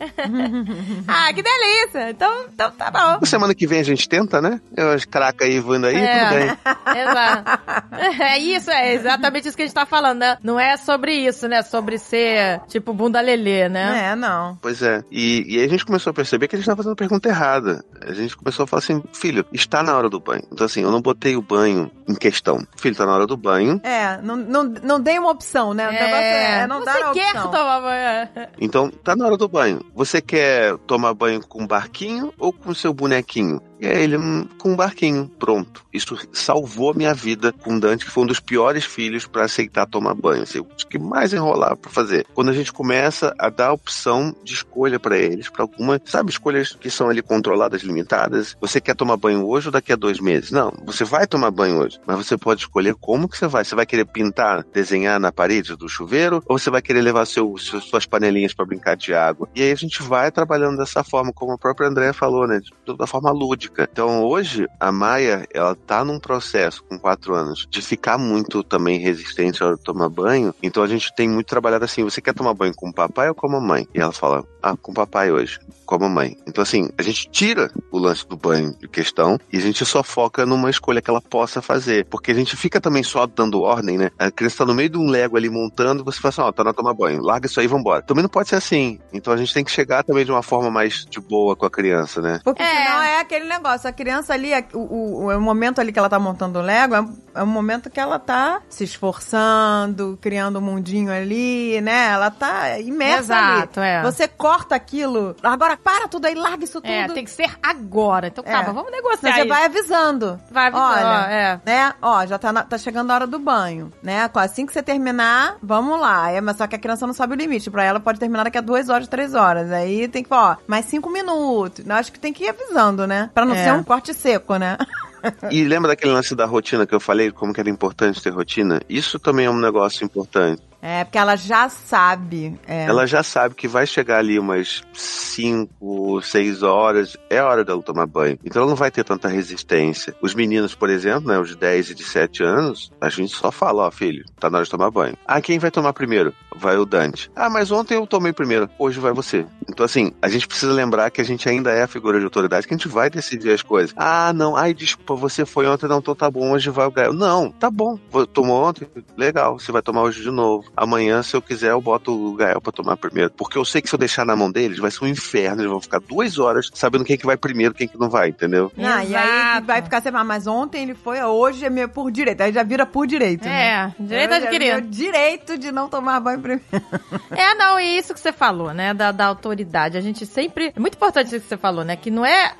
ah, que delícia. Então, então tá bom. Semana que vem a gente tenta, né? Eu as craca aí voando aí, é, tudo bem. Exato. É isso, é exatamente isso que a gente tá falando, né? Não é sobre isso, né? Sobre ser, tipo, bunda lelê, né? É, não. Pois é. E, e aí a gente começou a perceber que a gente tava fazendo pergunta errada. A gente começou a falar assim, filho, está na hora do banho. Então assim, eu não botei o banho em questão. Filho, tá na hora do banho. É, não, não, não dei uma opção, né? É, é não a opção. Você quer tomar banho. Então, tá na hora do banho. Você quer tomar banho com barquinho ou com seu bonequinho? E aí ele, hum, com um barquinho, pronto. Isso salvou minha vida com Dante, que foi um dos piores filhos para aceitar tomar banho. Assim, o que mais enrolar para fazer. Quando a gente começa a dar opção de escolha para eles, para algumas, sabe, escolhas que são ali controladas, limitadas. Você quer tomar banho hoje ou daqui a dois meses? Não, você vai tomar banho hoje, mas você pode escolher como que você vai. Você vai querer pintar, desenhar na parede do chuveiro ou você vai querer levar seu, suas panelinhas para brincar de água? E aí a gente vai trabalhando dessa forma, como a própria Andréa falou, né? De, da forma lúdica lúdica. Então hoje a Maia, ela tá num processo com quatro anos de ficar muito também resistente a hora de tomar banho. Então a gente tem muito trabalhado assim, você quer tomar banho com o papai ou com a mamãe? E ela fala, ah, com o papai hoje, com a mamãe. Então assim, a gente tira o lance do banho de questão e a gente só foca numa escolha que ela possa fazer. Porque a gente fica também só dando ordem, né? A criança tá no meio de um Lego ali montando, você fala assim, ó, oh, tá na tomar banho, larga isso aí e vambora. Também não pode ser assim. Então a gente tem que chegar também de uma forma mais de boa com a criança, né? Porque é. senão é aquele negócio. A criança ali, o, o, o momento ali que ela tá montando o Lego, é, um momento que ela tá se esforçando, criando um mundinho ali, né? Ela tá imersa Exato, ali. É. Você corta aquilo, agora para tudo aí, larga isso é, tudo. É, tem que ser agora. Então, calma, é. vamos negociar Você vai avisando. Vai avisando, Olha, é. né? Ó, já tá, na, tá chegando a hora do banho, né? Assim que você terminar, vamos lá. É, mas só que a criança não sabe o limite. Pra ela pode terminar daqui a duas horas, três horas. Aí tem que falar, ó, mais cinco minutos. Eu acho que tem que ir avisando, né? Pra não é. ser um corte seco, né? E lembra daquele lance da rotina que eu falei, como que era importante ter rotina? Isso também é um negócio importante. É, porque ela já sabe. É. Ela já sabe que vai chegar ali umas 5, 6 horas, é hora dela tomar banho. Então ela não vai ter tanta resistência. Os meninos, por exemplo, né, os 10 e de 7 anos, a gente só fala, ó, filho, tá na hora de tomar banho. Ah, quem vai tomar primeiro? Vai o Dante. Ah, mas ontem eu tomei primeiro, hoje vai você. Então, assim, a gente precisa lembrar que a gente ainda é a figura de autoridade, que a gente vai decidir as coisas. Ah, não, ai, desculpa, você foi ontem, não, então tá bom, hoje vai o Gael. Não, tá bom, tomou ontem, legal, você vai tomar hoje de novo. Amanhã, se eu quiser, eu boto o Gael pra tomar primeiro. Porque eu sei que se eu deixar na mão deles, vai ser um inferno. Eles vão ficar duas horas sabendo quem que vai primeiro quem que não vai, entendeu? Ah, e aí vai ficar sempre, mas ontem ele foi, hoje é meio por direito. Aí já vira por direito. É, né? direito adquirido. Direito de não tomar banho primeiro. É, não, e isso que você falou, né? Da, da autoridade. A gente sempre. É muito importante isso que você falou, né? Que não é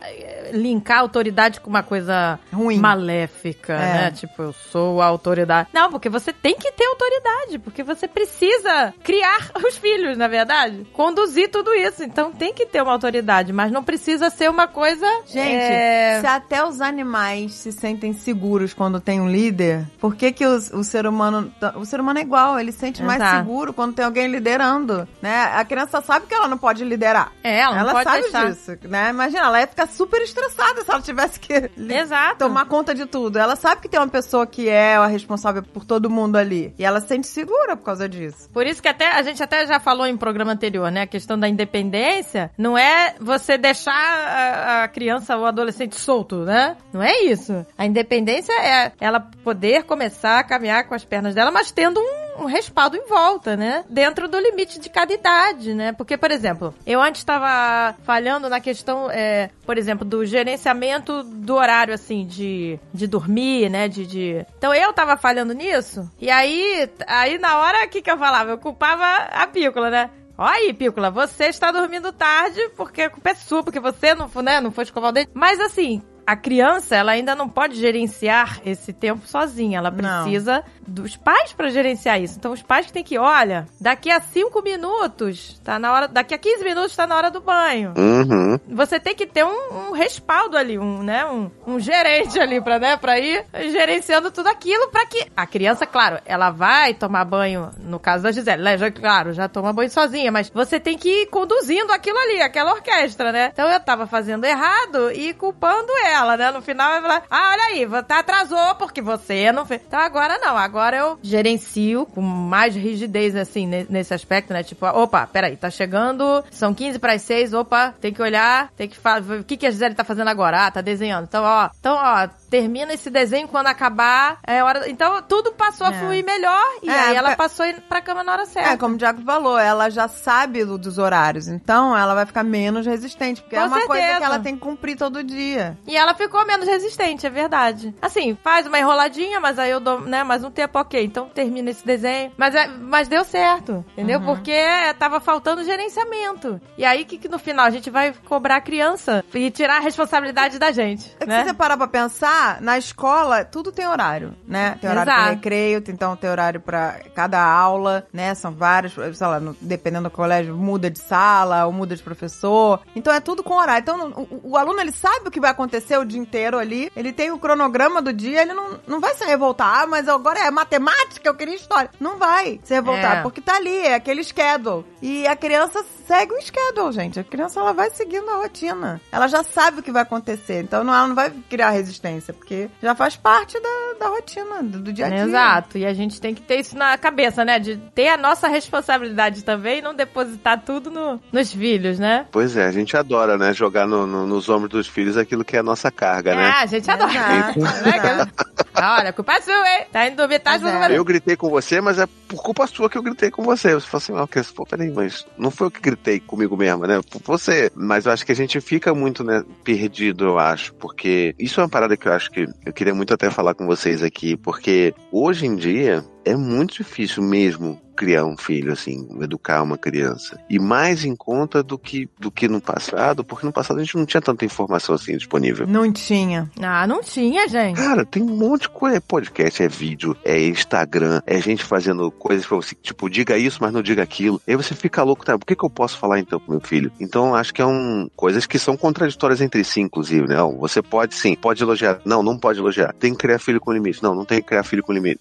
linkar a autoridade com uma coisa ruim, maléfica, é. né? Tipo, eu sou a autoridade. Não, porque você tem que ter autoridade, porque você precisa criar os filhos, na verdade. Conduzir tudo isso. Então tem que ter uma autoridade, mas não precisa ser uma coisa. Gente, é... se até os animais se sentem seguros quando tem um líder, por que, que o, o ser humano. O ser humano é igual, ele se sente Exato. mais seguro quando tem alguém liderando, né? A criança sabe que ela não pode liderar. É, ela, ela sabe deixar. disso, né? Imagina, ela ia ficar super estressada se ela tivesse que Exato. tomar conta de tudo. Ela sabe que tem uma pessoa que é a responsável por todo mundo ali. E ela se sente segura causa disso. Por isso que até a gente até já falou em programa anterior, né? A questão da independência não é você deixar a, a criança ou adolescente solto, né? Não é isso. A independência é ela poder começar a caminhar com as pernas dela, mas tendo um um respaldo em volta, né? Dentro do limite de cada idade, né? Porque, por exemplo, eu antes estava falhando na questão, é, por exemplo, do gerenciamento do horário, assim, de, de dormir, né? De, de... Então eu tava falhando nisso, e aí, aí na hora, o que, que eu falava? Eu culpava a pícola, né? Ó aí, Pícola, você está dormindo tarde porque a culpa é sua, porque você não, né, não foi escovar o dente. Mas assim, a criança, ela ainda não pode gerenciar esse tempo sozinha. Ela Não. precisa dos pais para gerenciar isso. Então, os pais que tem que, olha, daqui a 5 minutos, tá na hora, daqui a 15 minutos tá na hora do banho. Uhum. Você tem que ter um, um respaldo ali, um, né, um, um gerente ali pra, né, pra ir gerenciando tudo aquilo pra que a criança, claro, ela vai tomar banho, no caso da Gisele, né, já, claro, já toma banho sozinha, mas você tem que ir conduzindo aquilo ali, aquela orquestra, né? Então eu tava fazendo errado e culpando ela, né? No final vai falar, ah, olha aí, você atrasou porque você não fez. Então agora não, agora eu gerencio com mais rigidez, assim, ne- nesse aspecto, né? Tipo, opa, peraí, tá chegando, são 15 para as 6, opa, tem que olhar, tem que falar, o que, que a Gisele tá fazendo agora? Ah, tá desenhando. Então, ó, então, ó, termina esse desenho quando acabar, é hora... Então, tudo passou a É. fluir melhor e É, aí ela passou a pra cama na hora certa. É, como o Diago falou, ela já sabe do- dos horários, então ela vai ficar menos resistente, porque Com é uma coisa certeza. que ela tem que cumprir todo dia. E ela ficou menos resistente, é verdade. Assim, faz uma enroladinha, mas aí eu dou, né, mais um tempo, ok. Então termina esse desenho. Mas, é, mas deu certo, entendeu? Uhum. Porque é, tava faltando gerenciamento. E aí que, que no final a gente vai cobrar a criança e tirar a responsabilidade da gente, É que né? se você parar pra pensar, na escola tudo tem horário, né? Tem horário pra Exato. recreio, tem- então tem horário pra cada aula, né? São vários, sei lá, no- dependendo do colégio, muda de sala ou muda de professor. Então é tudo com horário. Então o, o aluno, ele sabe o que vai acontecer o dia inteiro ali, ele tem o cronograma do dia, ele não, não vai se revoltar. Ah, mas agora é matemática, eu queria história. Não vai se revoltar, É. porque tá ali, é aquele schedule. E a criança segue o schedule, gente. A criança, ela vai seguindo a rotina. Ela já sabe o que vai acontecer. Então não, ela não vai criar resistência, porque já faz parte da, da rotina, do, do dia a dia. Exato, e a gente tem que ter isso na cabeça, né? De ter a nossa responsabilidade também e não depositar tudo no- nos filhos, né? Pois é, a gente adora, né? Jogar no- no- nos ombros dos filhos aquilo que é a nossa carga, É, né? a gente adora. Exato, exato. Ah, Olha, culpa é sua, hein? Tá indo dormir tarde, Pois não é. Eu gritei com você, mas é por culpa sua que eu gritei com você. Você falou assim, ó, que- pô, peraí, mas não foi eu que gritei comigo mesmo, né? Por você. Mas eu acho que a gente fica muito, né, perdido, eu acho, porque isso é uma parada que eu acho que eu queria muito até falar com vocês aqui, porque hoje em dia é muito difícil mesmo criar um filho, assim, educar uma criança. E mais em conta do que, do que no passado, porque no passado a gente não tinha tanta informação assim disponível. Não tinha. Ah, não tinha, gente. Cara, tem um monte de coisa. É podcast, é vídeo, é Instagram, é gente fazendo coisas pra você, tipo, diga isso, mas não diga aquilo. Aí você fica louco, tá? Por que, que eu posso falar então com meu filho? Então acho que é um. coisas que são contraditórias entre si, inclusive, né? Você pode sim, pode elogiar. Não, não pode elogiar. Tem que criar filho com limite. Não, não tem que criar filho com limite.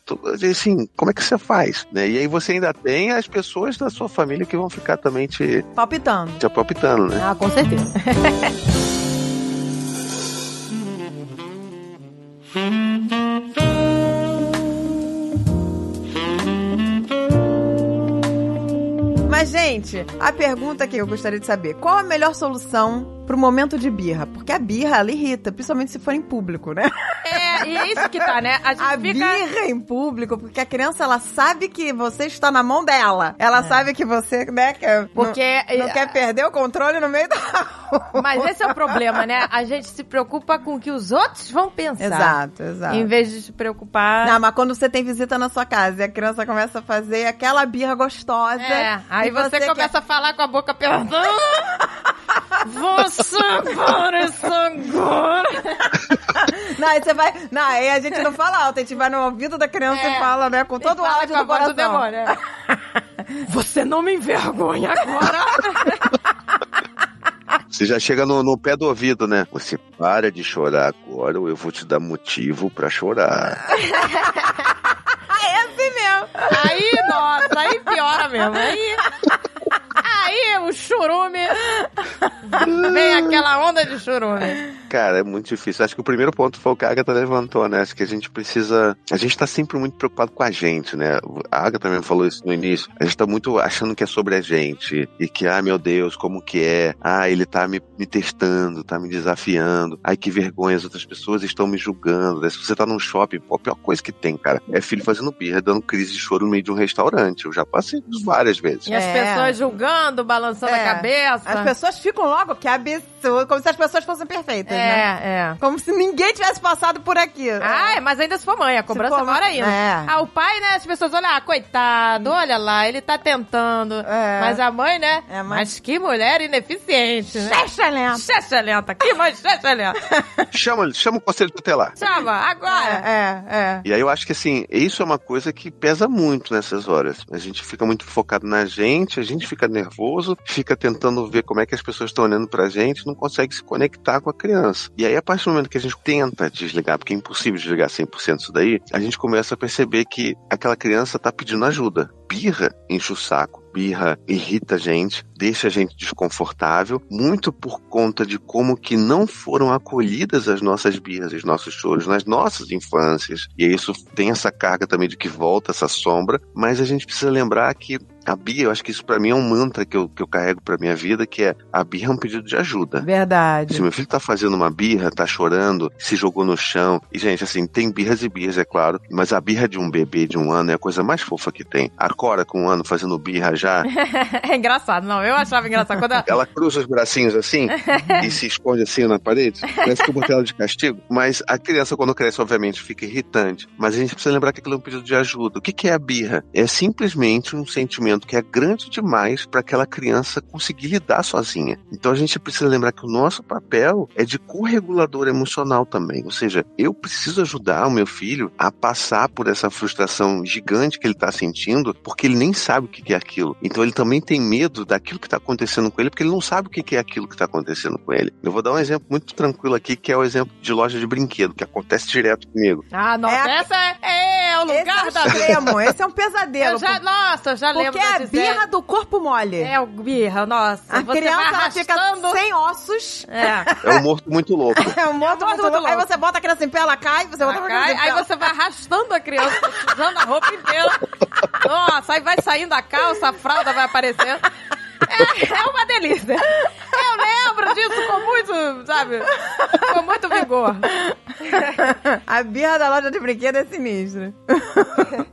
Assim, como é que você faz? Né? E aí você ainda tem as pessoas da sua família que vão ficar também te, Palpitando. te apalpitando, né? Ah, com certeza. Mas, gente, a pergunta que eu gostaria de saber: qual a melhor solução pro momento de birra? Porque a birra, ela irrita, principalmente se for em público, né? É, e é isso que tá, né? A gente A fica. birra em público, porque a criança, ela sabe que você está na mão dela. Ela sabe que você, né, quer, Porque. não, não quer perder o controle no meio da rua. Mas esse é o problema, né? A gente se preocupa com o que os outros vão pensar. Exato, exato. Em vez de se preocupar. Não, mas quando você tem visita na sua casa e a criança começa a fazer aquela birra gostosa. É, aí você, quer- começa a falar com a boca apertada. Você parece agora. Não, aí você vai. Não, aí a gente não fala alto, a gente vai no ouvido da criança É. e fala, né? Com todo o áudio com a do voz coração. demônio, é. Você não me envergonha agora. Você já chega no, no pé do ouvido, né? Você para de chorar agora ou eu vou te dar motivo pra chorar. É assim mesmo. Aí, nossa, aí piora mesmo. Aí, Aí o churume. Vem aquela onda de churume. Cara, é muito difícil. Acho que o primeiro ponto foi o que a Agatha levantou, né? Acho que a gente precisa. A gente tá sempre muito preocupado com a gente, né? A Agatha também falou isso no início. A gente tá muito achando que é sobre a gente. E que, ah, meu Deus, como que é? Ah, ele tá me, me testando, tá me desafiando. Ai, que vergonha, as outras pessoas estão me julgando. Né? Se você tá num shopping, pô, a pior coisa que tem, cara, é filho fazendo birra, dando crise de choro no meio de um restaurante. Eu já passei isso várias vezes. E as É. pessoas julgando, balançando É. a cabeça. As pessoas ficam logo, que absurdo, como se as pessoas fossem perfeitas, né? É, é. Como se ninguém tivesse passado por aqui. Ah, mas ainda se for mãe, a cobrança for ainda. É. Ah, o pai, né? As pessoas olham, ah, coitado, olha lá, ele tá tentando. É. Mas a mãe, né? É, mas- mas... que mulher ineficiente, né? Excelente. Excelente, que mãe excelente. Chama, chama o conselho tutelar. Chama, agora. É, é. E aí eu acho que assim, isso é uma coisa que pesa muito nessas horas. A gente fica muito focado na gente, a gente fica nervoso, fica tentando ver como é que as pessoas estão olhando pra gente, não consegue se conectar com a criança. E aí, a partir do momento que a gente tenta desligar, porque é impossível desligar 100% isso daí, a gente começa a perceber que aquela criança tá pedindo ajuda. Birra enche o saco. Birra irrita a gente, deixa a gente desconfortável, muito por conta de como que não foram acolhidas as nossas birras, os nossos choros nas nossas infâncias. E isso tem essa carga também de que volta essa sombra, mas a gente precisa lembrar que a birra, eu acho que isso pra mim é um mantra que eu, que eu carrego pra minha vida, que é a birra é um pedido de ajuda. Verdade. Se meu filho tá fazendo uma birra, tá chorando, se jogou no chão. E, gente, assim, tem birras e birras, é claro. Mas a birra de um bebê de um ano é a coisa mais fofa que tem. A Cora com um ano fazendo birra já, É engraçado, não. Eu achava engraçado. Quando a- ela cruza os bracinhos assim e se esconde assim na parede. Parece que eu botei ela de castigo. Mas a criança, quando cresce, obviamente, fica irritante. Mas a gente precisa lembrar que aquilo é um pedido de ajuda. O que, que é a birra? É simplesmente um sentimento que é grande demais para aquela criança conseguir lidar sozinha. Então a gente precisa lembrar que o nosso papel é de corregulador emocional também. Ou seja, eu preciso ajudar o meu filho a passar por essa frustração gigante que ele está sentindo, porque ele nem sabe o que é aquilo. Então ele também tem medo daquilo que está acontecendo com ele, porque ele não sabe o que é aquilo que está acontecendo com ele. Eu vou dar um exemplo muito tranquilo aqui, que é o exemplo de loja de brinquedo, que acontece direto comigo. Ah, nossa, É essa é, é o Esse é lugar da... extremo, esse é um pesadelo. Eu já, nossa, eu já lembro porque é da a Gisele. birra do corpo mole. É o birra, nossa. a você criança vai fica sem ossos. É. É um morto muito louco. É um morto É um morto muito muito louco. Aí você bota a criança em pé, ela cai, você bota a Ela criança cai, em pé. aí você vai arrastando a criança, usando a roupa inteira. Nossa, aí vai saindo a calça, a fralda vai aparecendo. É, é uma delícia. Eu lembro disso com muito, sabe? Com muito vigor. A birra da loja de brinquedo é sinistra.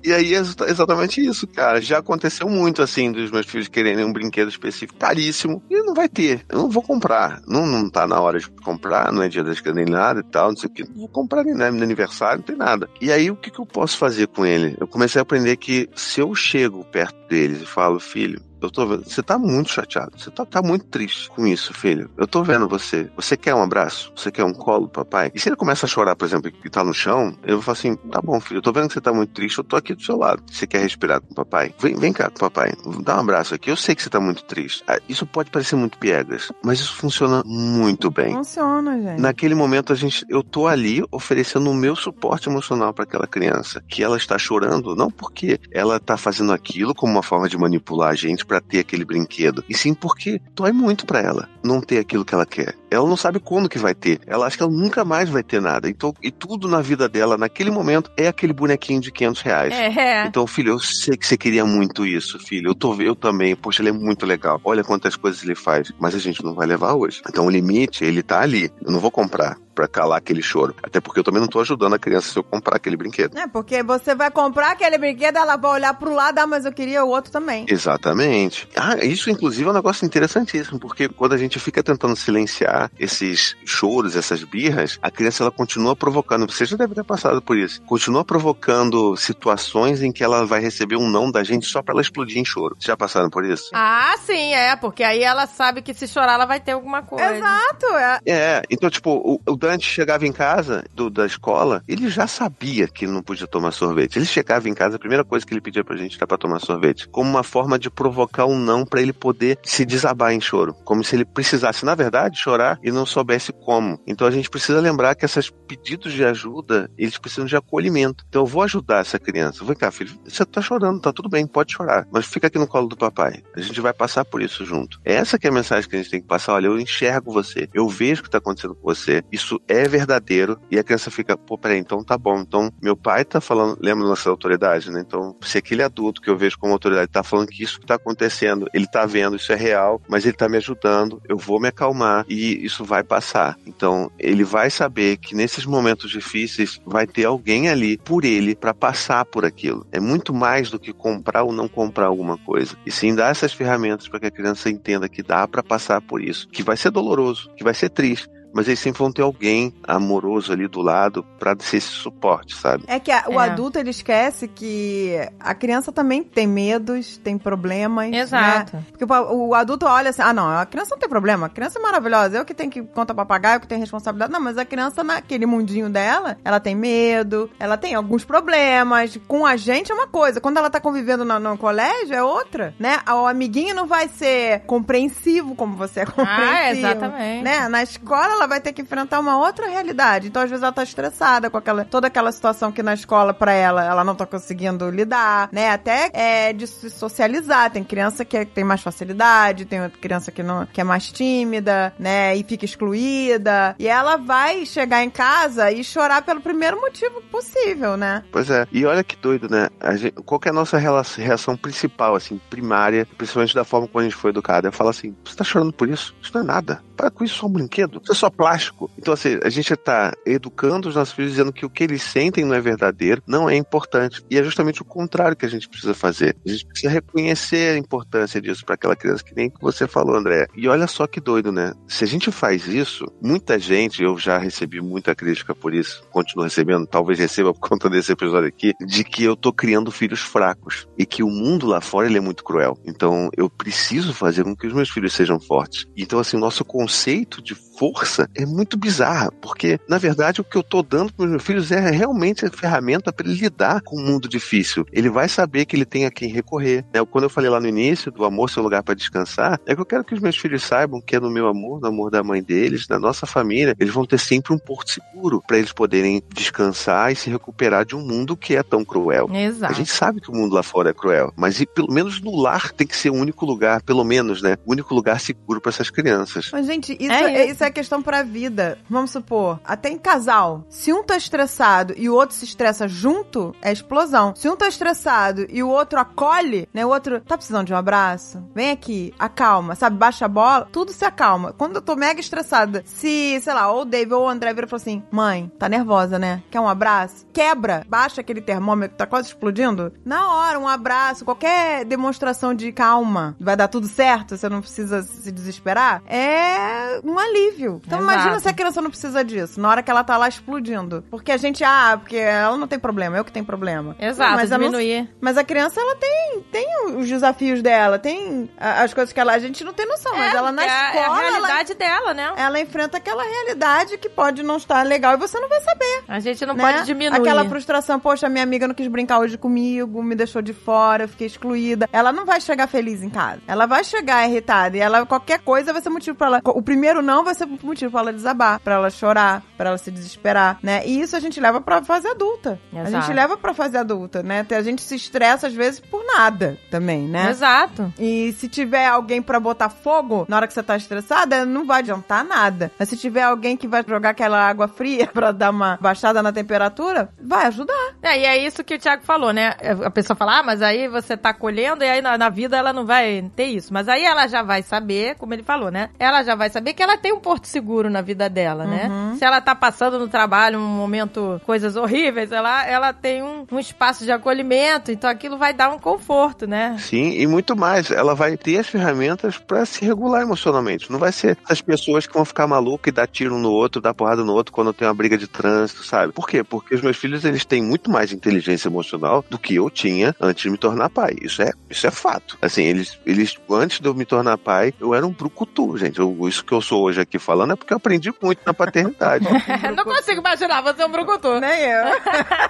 E aí é exa- exatamente isso, cara. Já aconteceu muito assim dos meus filhos quererem um brinquedo específico caríssimo e não vai ter. Eu não vou comprar. Não, não tá na hora de comprar, não é dia das crianças nem nada e tal, não sei o que. Não vou comprar nem no aniversário, não tem nada. E aí o que, que eu posso fazer com ele? Eu comecei a aprender que se eu chego perto deles e falo, filho, eu tô vendo. Você tá muito chateado. Você tá, tá muito triste com isso, filho. Eu tô vendo você. Você quer um abraço? Você quer um colo, papai? E se ele começa a chorar, por exemplo, e tá no chão, eu vou falar assim: tá bom, filho, eu tô vendo que você tá muito triste, eu tô aqui do seu lado. Você quer respirar com o papai? Vem, vem cá com o papai. Dá um abraço aqui. Eu sei que você tá muito triste. Ah, Isso pode parecer muito piegas, mas isso funciona muito bem. Funciona, gente. Naquele momento a gente, eu tô ali oferecendo o meu suporte emocional para aquela criança, que ela está chorando não porque ela tá fazendo aquilo como uma forma de manipular a gente para ter aquele brinquedo, e sim porque dói muito para ela não ter aquilo que ela quer. Ela não sabe quando que vai ter. Ela acha que ela nunca mais vai ter nada. Então, e tudo na vida dela naquele momento é aquele bonequinho de 500 reais. É. Então, filho, eu sei que você queria muito isso, filho. Eu tô eu também. Poxa, ele é muito legal. Olha quantas coisas ele faz. Mas a gente não vai levar hoje. Então, o limite, ele tá ali. Eu não vou comprar pra calar aquele choro. Até porque eu também não tô ajudando a criança se eu comprar aquele brinquedo. É, porque você vai comprar aquele brinquedo, ela vai olhar pro lado, ah, mas eu queria o outro também. Exatamente. Ah, isso inclusive é um negócio interessantíssimo, porque quando a gente fica tentando silenciar esses choros, essas birras, a criança ela continua provocando, você já deve ter passado por isso, continua provocando situações em que ela vai receber um não da gente só pra ela explodir em choro. Vocês já passaram por isso? Ah, sim, é, porque aí ela sabe que se chorar ela vai ter alguma coisa. Exato, é. É, então, tipo, o, o Dante chegava em casa do, da escola, ele já sabia que ele não podia tomar sorvete. Ele chegava em casa, a primeira coisa que ele pedia pra gente era pra tomar sorvete, como uma forma de provocar um não para ele poder se desabar em choro, como se ele precisasse, na verdade, chorar e não soubesse como. Então a gente precisa lembrar que esses pedidos de ajuda, eles precisam de acolhimento. Então eu vou ajudar essa criança. Vem cá, filho, você tá chorando, tá tudo bem, pode chorar, mas fica aqui no colo do papai. A gente vai passar por isso junto. Essa que é a mensagem que a gente tem que passar. Olha, eu enxergo você, eu vejo o que tá acontecendo com você, isso é verdadeiro. E a criança fica, pô, peraí, então tá bom. Então meu pai tá falando, lembra nossa autoridade, né? Então, se aquele adulto que eu vejo como autoridade tá falando que isso que tá acontecendo, ele tá vendo, isso é real, mas ele tá me ajudando, eu vou me acalmar e isso vai passar. Então, ele vai saber que nesses momentos difíceis vai ter alguém ali por ele para passar por aquilo. É muito mais do que comprar ou não comprar alguma coisa. E sim dar essas ferramentas para que a criança entenda que dá para passar por isso, que vai ser doloroso, que vai ser triste, mas eles sempre vão ter alguém amoroso ali do lado para ser esse suporte, sabe? É que a- o É. adulto ele esquece que a criança também tem medos, tem problemas. Exato. Né? Porque o, o adulto olha assim: ah, não, a criança não tem problema, a criança é maravilhosa, eu que tenho que conta pra pagar, eu que tenho responsabilidade. Não, mas a criança, naquele mundinho dela, ela tem medo, ela tem alguns problemas. Com a gente é uma coisa, quando ela tá convivendo no, no colégio é outra, né? O amiguinho não vai ser compreensivo como você é compreensivo. Ah, exatamente. Né? Na escola ela vai ter que enfrentar uma outra realidade. Então, às vezes, ela tá estressada com aquela, toda aquela situação que na escola, pra ela, ela não tá conseguindo lidar, né? Até é, de se socializar. Tem criança que é- tem mais facilidade, tem criança que, não, que é mais tímida, né? E fica excluída. E ela vai chegar em casa e chorar pelo primeiro motivo possível, né? Pois é. E olha que doido, né? Gente- qual é a nossa rela- reação principal, assim, primária, principalmente da forma como a gente foi educado? É falar assim: você tá chorando por isso? Isso não é nada. Para com isso, só um brinquedo. É só plástico. Então, assim, a gente tá educando os nossos filhos dizendo que o que eles sentem não é verdadeiro, não é importante. E é justamente o contrário que a gente precisa fazer. A gente precisa reconhecer a importância disso para aquela criança, que nem que você falou, André. E olha só que doido, né? Se a gente faz isso, muita gente, eu já recebi muita crítica por isso, continuo recebendo, talvez receba por conta desse episódio aqui, de que eu tô criando filhos fracos e que o mundo lá fora ele é muito cruel. Então eu preciso fazer com que os meus filhos sejam fortes. Então assim, o nosso conceito de força é muito bizarra, porque na verdade o que eu tô dando para os meus filhos é realmente a ferramenta para ele lidar com um mundo difícil. Ele vai saber que ele tem a quem recorrer. né? Quando eu falei lá no início do amor ser um lugar para descansar, é que eu quero que os meus filhos saibam que é no meu amor, no amor da mãe deles, na nossa família, eles vão ter sempre um porto seguro para eles poderem descansar e se recuperar de um mundo que é tão cruel. A Exato. gente sabe que o mundo lá fora é cruel, mas e pelo menos no lar tem que ser o único lugar, pelo menos, né? O único lugar seguro para essas crianças. Mas, gente, isso É é, isso. isso é questão pra vida. Vamos supor, até em casal, se um tá estressado e o outro se estressa junto, é explosão. Se um tá estressado e o outro acolhe, né? O outro tá precisando de um abraço? Vem aqui, acalma, sabe? Baixa a bola, tudo se acalma. Quando eu tô mega estressada, se, sei lá, ou o David ou o André vira e fala assim: mãe, tá nervosa, né? Quer um abraço? Quebra, baixa aquele termômetro que tá quase explodindo. Na hora, um abraço, qualquer demonstração de calma, vai dar tudo certo, você não precisa se desesperar, é um alívio. Então Exato. imagina se a criança não precisa disso, na hora que ela tá lá explodindo. Porque a gente, ah, porque ela não tem problema, eu que tenho problema. Exato, mas, ela não- diminuir. mas a criança, ela tem, tem os desafios dela, tem as coisas que ela, a gente não tem noção, mas É, ela na é a- escola, é a ela, realidade dela, né? ela enfrenta aquela realidade que pode não estar legal e você não vai saber. A gente não né? pode diminuir. Aquela frustração, poxa, minha amiga não quis brincar hoje comigo, me deixou de fora, eu fiquei excluída. Ela não vai chegar feliz em casa. Ela vai chegar irritada e ela qualquer coisa vai ser motivo pra ela. O primeiro não vai ser motivo pra ela desabar, pra ela chorar, pra ela se desesperar, né? E isso a gente leva pra fase adulta. A Exato. gente leva pra fase adulta, né? A gente se estressa às vezes por nada também, né? Exato. E se tiver alguém pra botar fogo na hora que você tá estressada, não vai adiantar nada. Mas se tiver alguém que vai jogar aquela água fria pra dar uma baixada na temperatura, vai ajudar. É, e é isso que o Thiago falou, né? A pessoa fala, ah, mas aí você tá colhendo e aí na, na vida ela não vai ter isso. Mas aí ela já vai saber, como ele falou, né? Ela já vai saber que ela tem um porto seguro na vida dela, né? Se ela tá passando no trabalho um momento, coisas horríveis, ela, ela tem um, um espaço de acolhimento, então aquilo vai dar um conforto, né? Sim, e muito mais. Ela vai ter as ferramentas pra se regular emocionalmente. Não vai ser as pessoas que vão ficar malucas e dar tiro no outro, dar porrada no outro quando tem uma briga de trânsito, sabe? Por quê? Porque os meus filhos, eles têm muito mais inteligência emocional do que eu tinha antes de me tornar pai. Isso é, isso é fato. Assim, eles, eles, antes de eu me tornar pai, eu era um brucutu, gente. Eu- isso que eu sou hoje aqui falando é porque eu aprendi muito na paternidade. não consigo imaginar você é um brucutu. Nem eu.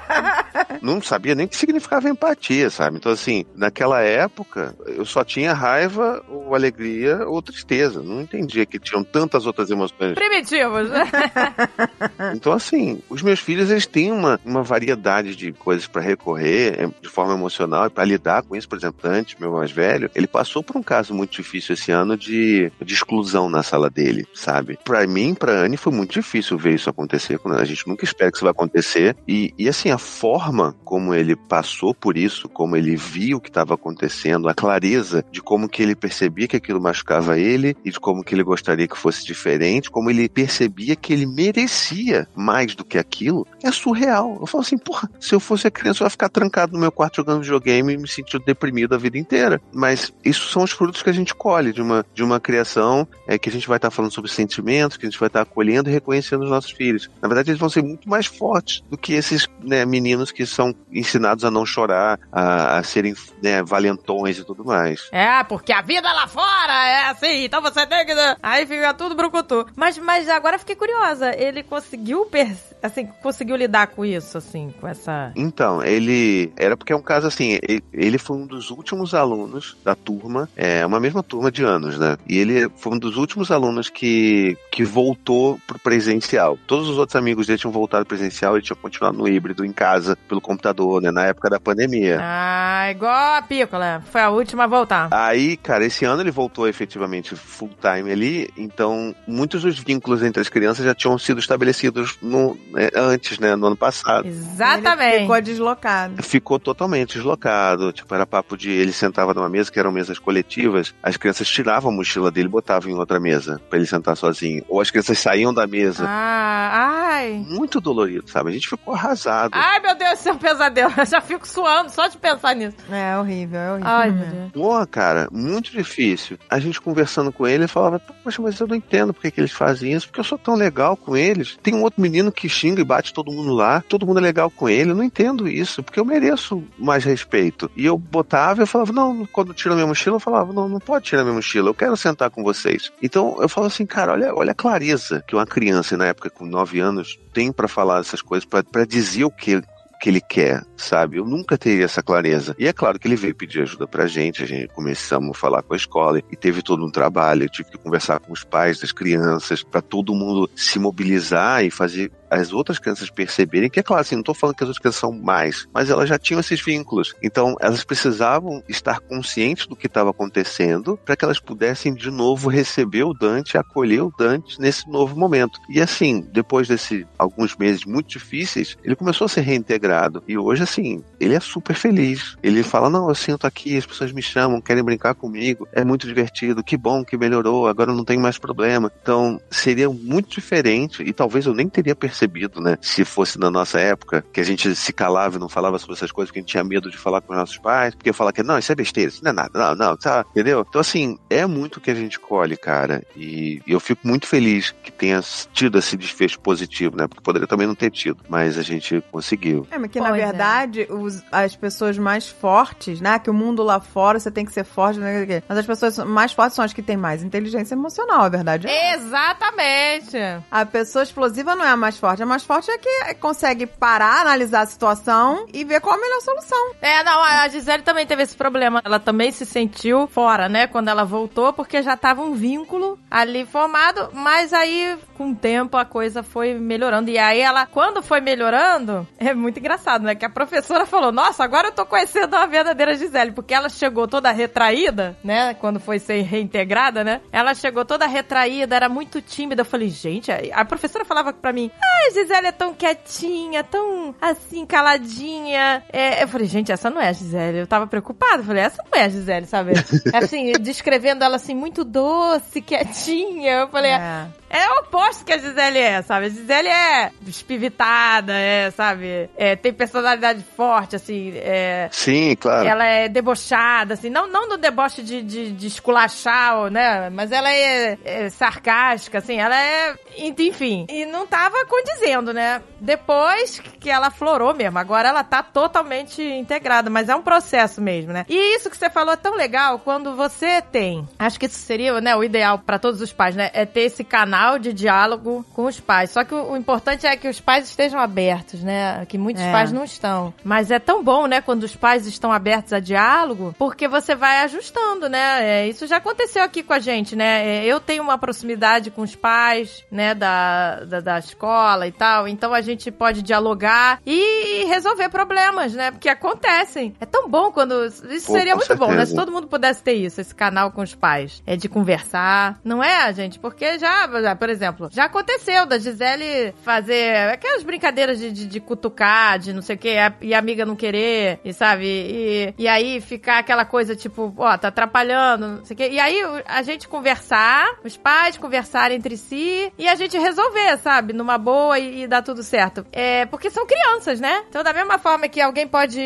não sabia nem o que significava empatia, sabe? Então, assim, naquela época, eu só tinha raiva, ou alegria, ou tristeza. Não entendia que tinham tantas outras emoções. Primitivos, né? Então, assim, os meus filhos, eles têm uma, uma variedade de coisas para recorrer eh, de forma emocional e para lidar com isso. Por exemplo, Dante, meu mais velho, ele passou por um caso muito difícil esse ano de, de exclusão na sala dele, sabe? Para mim, para Anne, foi muito difícil ver isso acontecer. A gente nunca espera que isso vai acontecer. E, e assim, a forma como ele passou por isso, como ele viu o que estava acontecendo, a clareza de como que ele percebia que aquilo machucava ele e de como que ele gostaria que fosse diferente, como ele percebia que ele merecia mais do que aquilo, é surreal. Eu falo assim, porra, se eu fosse a criança, eu ia ficar trancado no meu quarto jogando videogame e me sentir deprimido a vida inteira. Mas isso são os frutos que a gente colhe de uma, de uma criação é, que a gente vai estar falando sobre que a gente vai estar acolhendo e reconhecendo os nossos filhos. Na verdade, eles vão ser muito mais fortes do que esses né, meninos que são ensinados a não chorar, a, a serem né, valentões e tudo mais. É, porque a vida lá fora é assim, então você tem que. Aí fica tudo brucutu. Mas, mas agora fiquei curiosa. Ele conseguiu assim, conseguiu lidar com isso, assim, com essa. Então, ele. Era porque é um caso assim, ele, ele foi um dos últimos alunos da turma, é uma mesma turma de anos, né? E ele foi um dos últimos alunos que, que voltou pro presencial. Todos os outros amigos dele tinham voltado presencial, ele tinha continuado no híbrido, em casa, pelo computador, né? Na época da pandemia. Ah, igual a Pícola. Foi a última a voltar. Aí, cara, esse ano ele voltou efetivamente full time ali, então muitos dos vínculos entre as crianças já tinham sido estabelecidos no, antes, né? No ano passado. Exatamente. Ele ficou deslocado. Ficou totalmente deslocado. Tipo, era papo de ele sentava numa mesa que eram mesas coletivas, as crianças tiravam a mochila dele e botavam em outra mesa para ele sentar sozinho. Ou as crianças saíam da mesa. Ah, ai. Muito dolorido, sabe? A gente ficou arrasado. Ai, meu Deus, isso é um pesadelo. Eu já fico suando só de pensar nisso. É horrível, é horrível. Ai, meu Deus. Pô, cara, muito difícil. A gente conversando com ele, ele falava, poxa, mas eu não entendo por que, que eles fazem isso, porque eu sou tão legal com eles. Tem um outro menino que xinga e bate todo mundo lá, todo mundo é legal com ele. Eu não entendo isso, porque eu mereço mais respeito. E eu botava eu falava, não, quando tira minha mochila, eu falava, não, não pode tirar minha mochila, eu quero sentar com vocês. Então eu falo assim, cara, olha, olha a clareza que uma criança, na época com 9 anos, tem para falar essas coisas, para dizer o que que ele quer, sabe? Eu nunca teria essa clareza. E é claro que ele veio pedir ajuda pra gente, a gente começamos a falar com a escola e teve todo um trabalho. Eu tive que conversar com os pais das crianças para todo mundo se mobilizar e fazer as outras crianças perceberem que, é claro, assim, não estou falando que as outras crianças são mais, mas elas já tinham esses vínculos. Então, elas precisavam estar conscientes do que estava acontecendo para que elas pudessem de novo receber o Dante, acolher o Dante nesse novo momento. E assim, depois desses alguns meses muito difíceis, ele começou a ser reintegrado. E hoje, assim, ele é super feliz. Ele fala: Não, eu sinto aqui, as pessoas me chamam, querem brincar comigo, é muito divertido, que bom que melhorou, agora eu não tenho mais problema. Então, seria muito diferente e talvez eu nem teria percebido percebido, né? Se fosse na nossa época, que a gente se calava e não falava sobre essas coisas, porque a gente tinha medo de falar com os nossos pais, porque falar que não, isso é besteira, isso não é nada, não, não, tá, entendeu? Então, assim, é muito que a gente colhe, cara, e eu fico muito feliz que tenha tido esse desfecho positivo, né? Porque poderia também não ter tido, mas a gente conseguiu. É, mas que na verdade, é. os, as pessoas mais fortes, né? Que o mundo lá fora você tem que ser forte, né? Mas as pessoas mais fortes são as que têm mais inteligência emocional, a verdade é. Exatamente. A pessoa explosiva não é a mais forte forte. A mais forte é que consegue parar, analisar a situação e ver qual a melhor solução. É, não, a Gisele também teve esse problema. Ela também se sentiu fora, né? Quando ela voltou, porque já tava um vínculo ali formado, mas aí, com o tempo, a coisa foi melhorando. E aí ela, quando foi melhorando, é muito engraçado, né? Que a professora falou: Nossa, agora eu tô conhecendo a verdadeira Gisele, porque ela chegou toda retraída, né? Quando foi ser reintegrada, né? Ela chegou toda retraída, era muito tímida. Eu falei, gente, a professora falava pra mim: Ah, a Gisele é tão quietinha, tão assim, caladinha. É, eu falei, gente, essa não é a Gisele. Eu tava preocupada. Falei, essa não é a Gisele, sabe? Assim, descrevendo ela assim, muito doce, quietinha. Eu falei, é. É o oposto que a Gisele é, sabe? A Gisele é espivitada, é, sabe? É, tem personalidade forte, assim. É, Sim, claro. Ela é debochada, assim. Não, não no deboche de, de, de esculachar, né? Mas ela é, é sarcástica, assim. Ela é. Enfim. E não tava condizendo, né? Depois que ela florou mesmo. Agora ela tá totalmente integrada. Mas é um processo mesmo, né? E isso que você falou é tão legal quando você tem. Acho que isso seria, né, o ideal para todos os pais, né? É ter esse canal canal de diálogo com os pais. Só que o, o importante é que os pais estejam abertos, né? Que muitos É. pais não estão. Mas é tão bom, né, quando os pais estão abertos a diálogo, porque você vai ajustando, né? É, isso já aconteceu aqui com a gente, né? É, eu tenho uma proximidade com os pais, né, da, da, da escola e tal, então a gente pode dialogar e resolver problemas, né? Porque acontecem. É tão bom quando. Isso Pô, seria muito bom, né? Se certeza. todo mundo pudesse ter isso, esse canal com os pais. É de conversar. Não é, gente? Porque já, por exemplo, já aconteceu da Gisele fazer aquelas brincadeiras de, de, de cutucar, de não sei o quê, e a amiga não querer, e sabe? E, e aí ficar aquela coisa tipo, ó, tá atrapalhando, não sei o quê. E aí a gente conversar, os pais conversarem entre si e a gente resolver, sabe? Numa boa e, e dar tudo certo. É, porque são crianças, né? Então, da mesma forma que alguém pode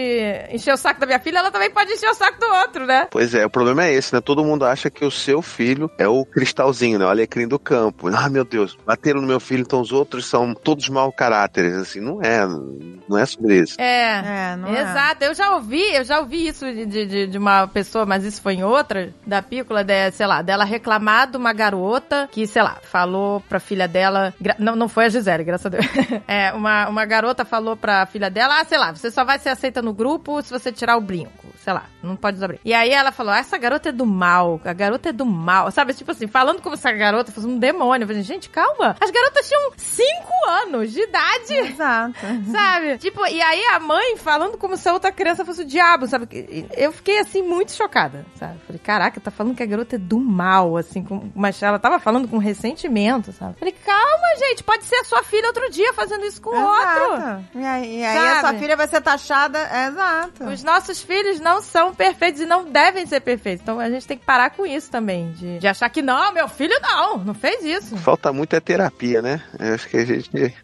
encher o saco da minha filha, ela também pode encher o saco do outro, né? Pois é, o problema é esse, né? Todo mundo acha que o seu filho é o cristalzinho, né? O alecrim do campo. Ah, meu Deus, bateram no meu filho, então os outros são todos mau caráteres. Assim, não é, não é sobre isso. É. É, não é. Exato, eu já ouvi, eu já ouvi isso de, de, de uma pessoa, mas isso foi em outra, da Pícola, de, sei lá, dela reclamar de uma garota que, sei lá, falou pra filha dela. gra- Não, não foi a Gisele, graças a Deus. É, uma, uma garota falou pra filha dela, ah, sei lá, você só vai ser aceita no grupo se você tirar o brinco. Sei lá, não pode usar brinco. E aí ela falou, ah, essa garota é do mal, a garota é do mal. Sabe, tipo assim, falando como se a garota fosse um demônio. Eu falei, gente, calma. As garotas tinham 5 anos de idade. Exato. Sabe? Tipo, e aí a mãe falando como se a outra criança fosse o diabo, sabe? Eu fiquei, assim, muito chocada, sabe? Falei, caraca, tá falando que a garota é do mal, assim, com... mas ela tava falando com ressentimento, sabe? Falei, calma, gente, pode ser a sua filha outro dia fazendo isso com o outro. Exato. E aí, e aí a sua filha vai ser taxada. Exato. Os nossos filhos não são perfeitos e não devem ser perfeitos. Então a gente tem que parar com isso também. De, de achar que não, meu filho não, não fez isso. Falta muito é terapia, né? Eu acho que a gente.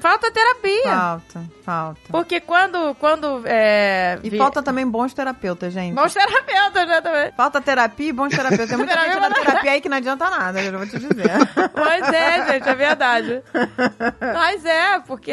Falta terapia. Falta, falta. Porque quando. quando é, E vi- falta também bons terapeutas, gente. Bons terapeutas, né, também. Falta terapia e bons terapeutas. Tem muita gente Terapia na terapia aí que não adianta nada, eu vou te dizer. Pois é, gente, é verdade. Mas é, porque.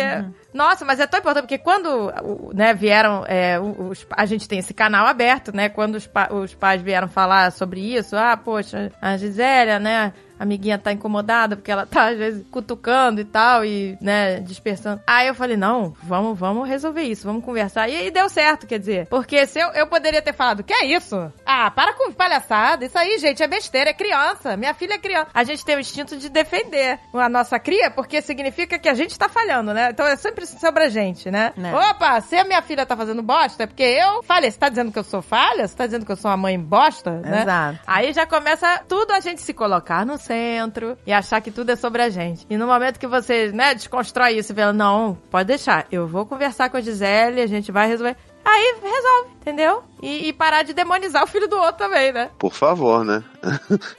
Nossa, mas é tão importante, porque quando né, vieram. é, os- a gente tem esse canal aberto, né? Quando os, os pais vieram falar sobre isso, ah, poxa, a Gisélia, né? Amiguinha tá incomodada porque ela tá, às vezes, cutucando e tal, e, né, dispersando. Aí eu falei, não, vamos, vamos resolver isso, vamos conversar. E aí deu certo, quer dizer. Porque se eu, eu poderia ter falado, que é isso? Ah, para com palhaçada. Isso aí, gente, é besteira, é criança. Minha filha é criança. A gente tem o instinto de defender a nossa cria, porque significa que a gente tá falhando, né? Então é sempre sobre a gente, né? Né. Opa, se a minha filha tá fazendo bosta, é porque eu falhei. Você tá dizendo que eu sou falha? Você tá dizendo que eu sou uma mãe bosta? Né? Exato. Aí já começa tudo a gente se colocar no centro e achar que tudo é sobre a gente. E no momento que você, né, desconstrói isso e fala, não, pode deixar, eu vou conversar com a Gisele, a gente vai resolver. Aí resolve, entendeu? E, e parar de demonizar o filho do outro também, né? Por favor, né?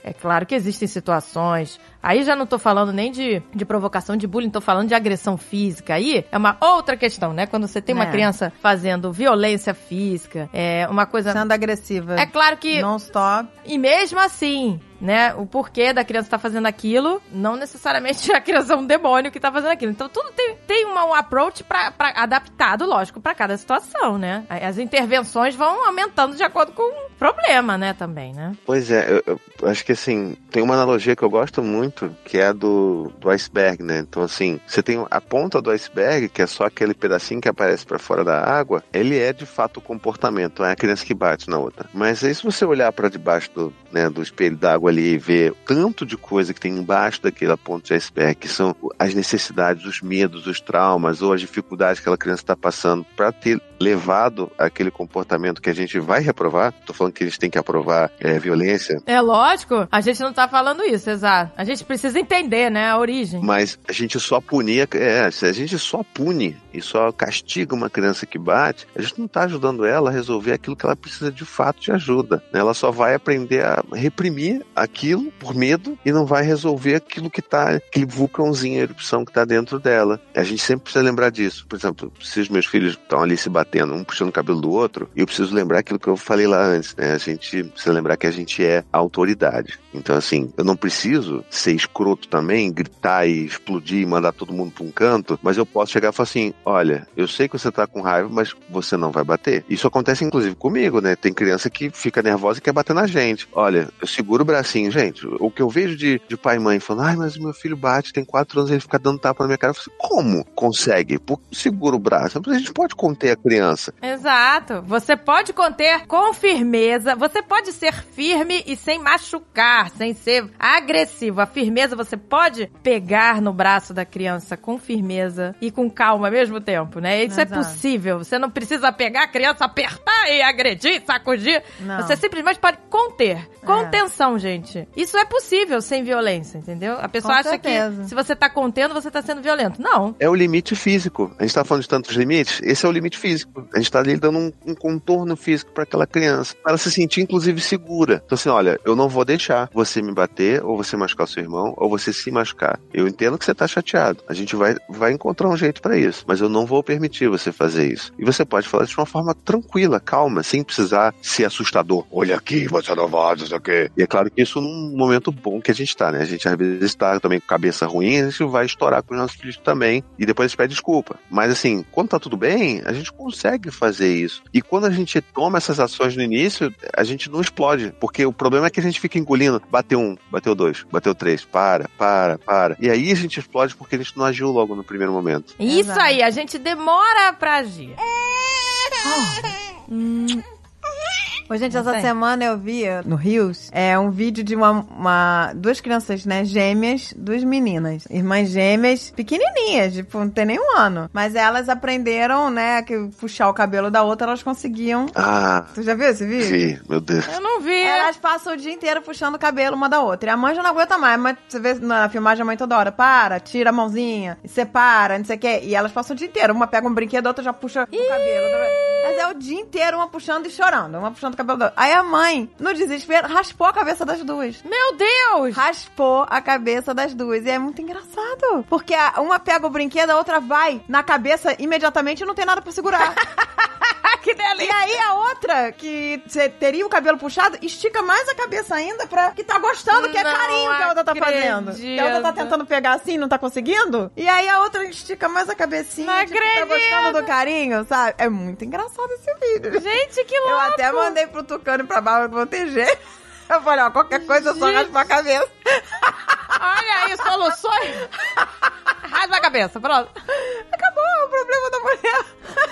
É claro que existem situações. Aí já não tô falando nem de, de provocação de bullying, tô falando de agressão física. Aí é uma outra questão, né? Quando você tem uma É. criança fazendo violência física, é uma coisa. Sendo agressiva. É claro que Non-stop. e mesmo assim, né, o porquê da criança estar fazendo aquilo, não necessariamente a criança é um demônio que tá fazendo aquilo. Então tudo tem, tem uma, um approach pra, pra- adaptado, lógico, pra cada situação, né? As intervenções vão aumentando de acordo com problema, né, também, né? Pois é, eu, eu acho que assim, tem uma analogia que eu gosto muito, que é a do, do iceberg, né? Então, assim, você tem a ponta do iceberg, que é só aquele pedacinho que aparece pra fora da água, ele é de fato o comportamento, é a criança que bate na outra. Mas aí, se você olhar pra debaixo do, né, do espelho d'água ali e ver tanto de coisa que tem embaixo daquela ponta de iceberg, que são as necessidades, os medos, os traumas ou as dificuldades que aquela criança está passando pra ter levado aquele comportamento que a gente vai reprovar, tô falando que a gente tem que aprovar é, violência, É lógico, a gente não tá falando isso, exato. A gente precisa entender, né, a origem. mas a gente só punia, é, se a gente só pune e só castiga uma criança que bate, a gente não tá ajudando ela a resolver aquilo que ela precisa de fato de ajuda. né? Ela só vai aprender a reprimir aquilo por medo e não vai resolver aquilo que tá, aquele vulcãozinho, a erupção que tá dentro dela. A gente sempre precisa lembrar disso. Por exemplo, se os meus filhos estão ali se batendo, batendo, um puxando o cabelo do outro, e eu preciso lembrar aquilo que eu falei lá antes, né? A gente precisa lembrar que a gente é autoridade. Então, assim, eu não preciso ser escroto também, gritar e explodir e mandar todo mundo pra um canto, mas eu posso chegar e falar assim: olha, eu sei que você tá com raiva, mas você não vai bater. Isso acontece inclusive comigo, né? Tem criança que fica nervosa e quer bater na gente. Olha, eu seguro o bracinho, gente. O que eu vejo de, de pai e mãe falando, ai, mas meu filho bate, tem quatro anos, ele fica dando tapa na minha cara. Eu falo assim, como consegue? Por segura o braço. A gente pode conter a criança. Exato. Você pode conter com firmeza. Você pode ser firme e sem machucar, sem ser agressivo. A firmeza você pode pegar no braço da criança com firmeza e com calma ao mesmo tempo, né? Isso é Exato. possível. Você não precisa pegar a criança, apertar e agredir, sacudir. Não. Você simplesmente pode conter. Contenção, gente. Isso é possível sem violência, entendeu? A pessoa Com acha certeza. que se você tá contendo, você tá sendo violento. Não. É o limite físico. A gente tá falando de tantos limites, esse é o limite físico. A gente tá ali dando um, um contorno físico para aquela criança, para ela se sentir inclusive segura. Então assim, olha, eu não vou deixar você me bater, ou você machucar seu irmão, ou você se machucar. Eu entendo que você tá chateado. A gente vai, vai encontrar um jeito para isso, mas eu não vou permitir você fazer isso. E você pode falar de uma forma tranquila, calma, sem precisar ser assustador. Olha aqui, você não vai, não sei o quê. E é claro que isso num momento bom que a gente tá, né? A gente às vezes tá também com cabeça ruim, a gente vai estourar com os nossos filhos também, e depois a gente pede desculpa. Mas assim, quando tá tudo bem, a gente consegue fazer isso. E quando a gente toma essas ações no início, a gente não explode. Porque o problema é que a gente fica engolindo. Bateu um, bateu dois, bateu três, para, para, para. E aí a gente explode porque a gente não agiu logo no primeiro momento. Isso Exato. aí, a gente demora pra agir. Ô, gente, Não essa semana eu vi no Rios é, um vídeo de uma, uma- duas crianças, né, gêmeas, duas meninas, irmãs gêmeas, pequenininhas, tipo, não tem nem um ano. Mas elas aprenderam, né, que puxar o cabelo da outra, elas conseguiam. Ah, Tu já viu esse vídeo? vi, meu Deus. Eu não vi. Elas passam o dia inteiro puxando o cabelo uma da outra. E a mãe já não aguenta mais. Mas você vê na filmagem a mãe toda hora. Para, tira a mãozinha, e separa, não sei o quê. E elas passam o dia inteiro. Uma pega um brinquedo, a outra já puxa o cabelo. Mas é o dia inteiro uma puxando e chorando. Uma puxando o cabelo da outra. Aí a mãe, no desespero, raspou a cabeça das duas. Meu Deus! Raspou a cabeça das duas. E é muito engraçado. Porque a- uma pega o brinquedo, a outra vai na cabeça imediatamente e não tem nada pra segurar. E aí a outra, que teria o cabelo puxado, estica mais a cabeça ainda pra que tá gostando, que é Não carinho que a outra tá fazendo. Que a outra tá tentando pegar assim, não tá conseguindo. E aí a outra estica mais a cabecinha, Não tipo, tá gostando do carinho, sabe? É muito engraçado esse vídeo. Gente, que louco! Eu até mandei pro Tucano e pra Bárbara jeito. Eu falei, ó, qualquer coisa eu só Gente. raspo a cabeça. Olha aí, soluções! Raspa a cabeça, pronto. Acabou o problema da mulher.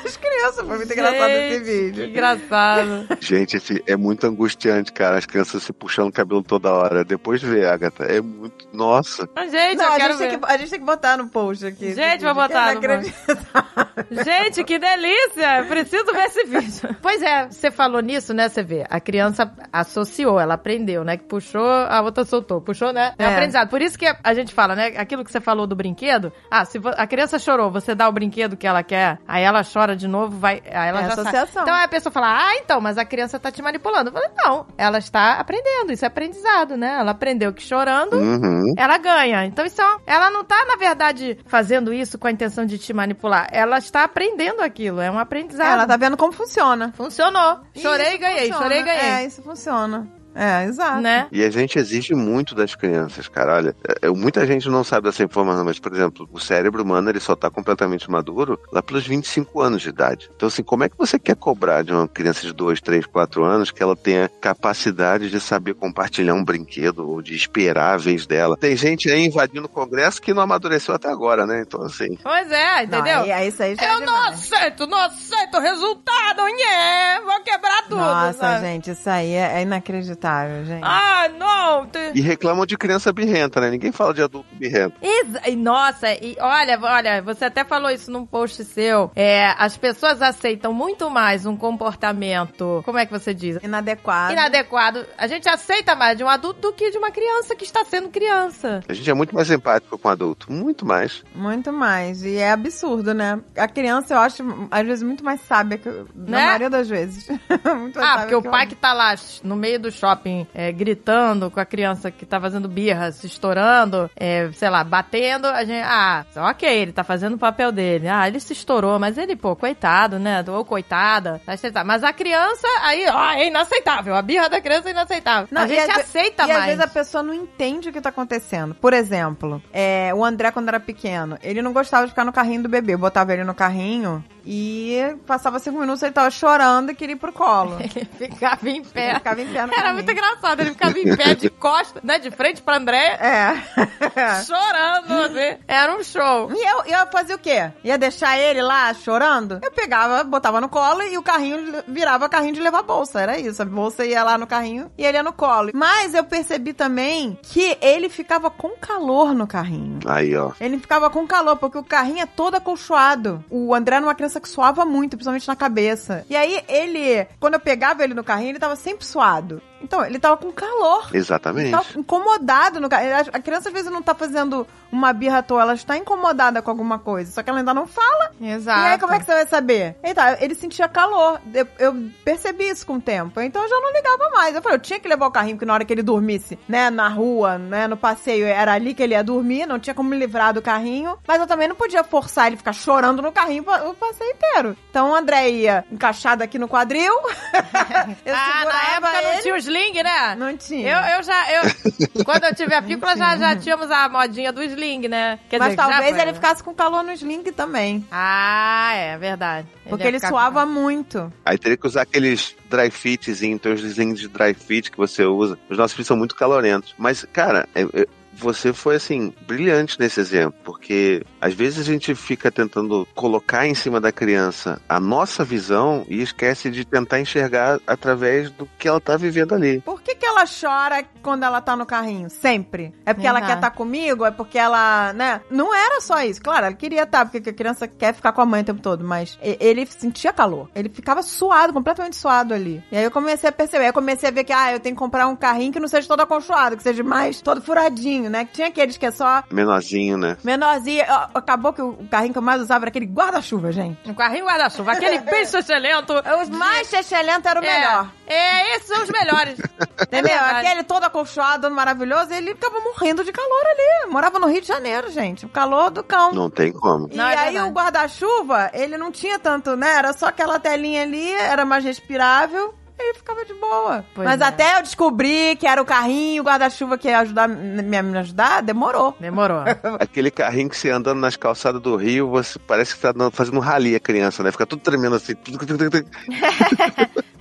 As crianças. Foi muito engraçado esse Gente, vídeo. Que engraçado. Gente, esse é muito angustiante, cara. As crianças se puxando o cabelo toda hora. Depois de ver, Agatha, é muito. Nossa. Gente, Não, eu a quero gente, tem ver. que, a gente tem que botar no post aqui. Gente, que botar no post. inacreditável. Gente, que delícia! Eu Preciso ver esse vídeo. Pois é, você falou nisso, né? Você vê, a criança associou, ela aprendeu, né? Que puxou, a outra soltou. Puxou, né? É, É. aprendizado. Por isso que a gente fala, né? Aquilo que você falou do brinquedo. Ah, se a criança chorou, você dá o brinquedo que ela quer, aí ela chora de novo, vai. Aí ela É já sabe. associação. Então aí a pessoa fala, ah, então, mas a criança tá te manipulando. Eu falei, não, ela está aprendendo, isso é aprendizado, né? Ela aprendeu que chorando. Uhum. Ela ganha. Então, isso é, ela não tá, na verdade, fazendo isso com a intenção de te manipular. Ela está aprendendo aquilo. É um aprendizado. Ela tá vendo como funciona. Funcionou. Chorei e ganhei, funciona. chorei e ganhei. É, isso funciona. É, exato. Né? E a gente exige muito das crianças, cara. Olha, é, muita gente não sabe dessa informação, mas, por exemplo, o cérebro humano ele só tá completamente maduro lá pelos 25 anos de idade. Então, assim, como é que você quer cobrar de uma criança de 2, 3, 4 anos que ela tenha capacidade de saber compartilhar um brinquedo ou de esperar a vez dela? Tem gente aí invadindo o Congresso que não amadureceu até agora, né? Então, assim. Pois é, Não, entendeu? aí, aí isso aí já é Eu não demais. aceito, não aceito o resultado, nhé, vou quebrar tudo. Nossa, sabe? gente, isso aí é, é inacreditável, gente. Ah, não. E reclamam de criança birrenta, né? Ninguém fala de adulto birrento. Exa- e, Nossa, e olha, olha, você até falou isso num post seu. É, as pessoas aceitam muito mais um comportamento, como é que você diz? Inadequado. Inadequado. A gente aceita mais de um adulto do que de uma criança que está sendo criança. A gente é muito mais empático com o adulto. Muito mais. Muito mais. E é absurdo, né? A criança, eu acho, às vezes, muito mais sábia que. eu- Na Né? maioria das vezes. muito mais Ah, sábia porque o pai que tá lá no meio do shopping shopping é, gritando com a criança que tá fazendo birra, se estourando, é, sei lá, batendo, a gente, ah, ok, ele tá fazendo o papel dele. Ah, ele se estourou, mas ele, pô, coitado, né? Ou coitada, tá. Mas a criança, aí, ó, é inaceitável. A birra da criança é inaceitável. Não, a e gente aceita e mais. às vezes a pessoa não entende o que tá acontecendo. Por exemplo, é, o André, quando era pequeno, ele não gostava de ficar no carrinho do bebê. Eu botava ele no carrinho e passava cinco minutos, ele tava chorando e queria ir pro colo. Ele ficava em pé. Ele ficava em pé no Era carrinho. Muito engraçado. Ele ficava em pé de costa, né? De frente pra André, É. chorando, assim. Era um show. E eu, eu fazia o quê? Ia deixar ele lá chorando? Eu pegava, botava no colo e o carrinho virava carrinho de levar bolsa. Era isso. A bolsa ia lá no carrinho e ele ia no colo. Mas eu percebi também que ele ficava com calor no carrinho. Aí, ó. Ele ficava com calor, porque o carrinho é todo acolchoado. O André era uma criança que suava muito, principalmente na cabeça. E aí, ele, quando eu pegava ele no carrinho, ele tava sempre suado. Então, ele tava com calor. Exatamente. tava incomodado no carrinho. A criança às vezes não tá fazendo uma birra à toa, ela está incomodada com alguma coisa. Só que ela ainda não fala. Exato. E aí, como é que você vai saber? Então, ele sentia calor. Eu, eu percebi isso com o tempo. Então, eu já não ligava mais. Eu falei, eu tinha que levar o carrinho, porque na hora que ele dormisse, né, na rua, né, no passeio, era ali que ele ia dormir. Não tinha como me livrar do carrinho. Mas eu também não podia forçar ele ficar chorando no carrinho o passeio inteiro. Então, o André ia encaixado aqui no quadril. eu ah, na época não ele. tinha o sling, né? Não tinha. Eu, eu já, eu, quando eu tive a pícola, já, já tínhamos a modinha do sling, né? Quer Mas dizer, talvez ele ficasse com calor no sling também. Ah, é verdade. Porque ia ele suava com- muito. Aí teria que usar aqueles dry fitzinhos, tem os desenhos de dry fit que você usa. Os nossos filhos são muito calorentos. Mas, cara, é- é- você foi, assim, brilhante nesse exemplo. Porque às vezes a gente fica tentando colocar em cima da criança a nossa visão e esquece de tentar enxergar através do que ela tá vivendo ali. Por que, que ela chora quando ela tá no carrinho? Sempre. É porque ela Exato. quer estar comigo? É porque ela, né? Não era só isso. Claro, ela queria estar, porque a criança quer ficar com a mãe o tempo todo, mas ele sentia calor. Ele ficava suado, completamente suado ali. E aí eu comecei a perceber. Aí eu comecei a ver que, ah, eu tenho que comprar um carrinho que não seja todo acolchoado, que seja mais todo furadinho, né? Que tinha aqueles que é só Menorzinho, né? menorzinho. Acabou que o carrinho que eu mais usava era aquele guarda-chuva, gente. Um carrinho guarda-chuva, aquele bem excelente. Os mais chechelento era o melhor. É, é, esses são os melhores. Entendeu? É. Aquele todo acolchoado, maravilhoso, ele ficava morrendo de calor ali. Morava no Rio de Janeiro, gente. O calor do cão. Não tem como. E Não, é aí verdade. o guarda-chuva, ele não tinha tanto, né? Era só aquela telinha ali, era mais respirável. Ele ficava de boa. Pois Mas é. até eu descobri que era o carrinho, o guarda-chuva que ia ajudar, me, me ajudar, demorou. Demorou. Aquele carrinho que você andando nas calçadas do Rio, você parece que tá fazendo um rali a criança, né? Fica tudo tremendo assim.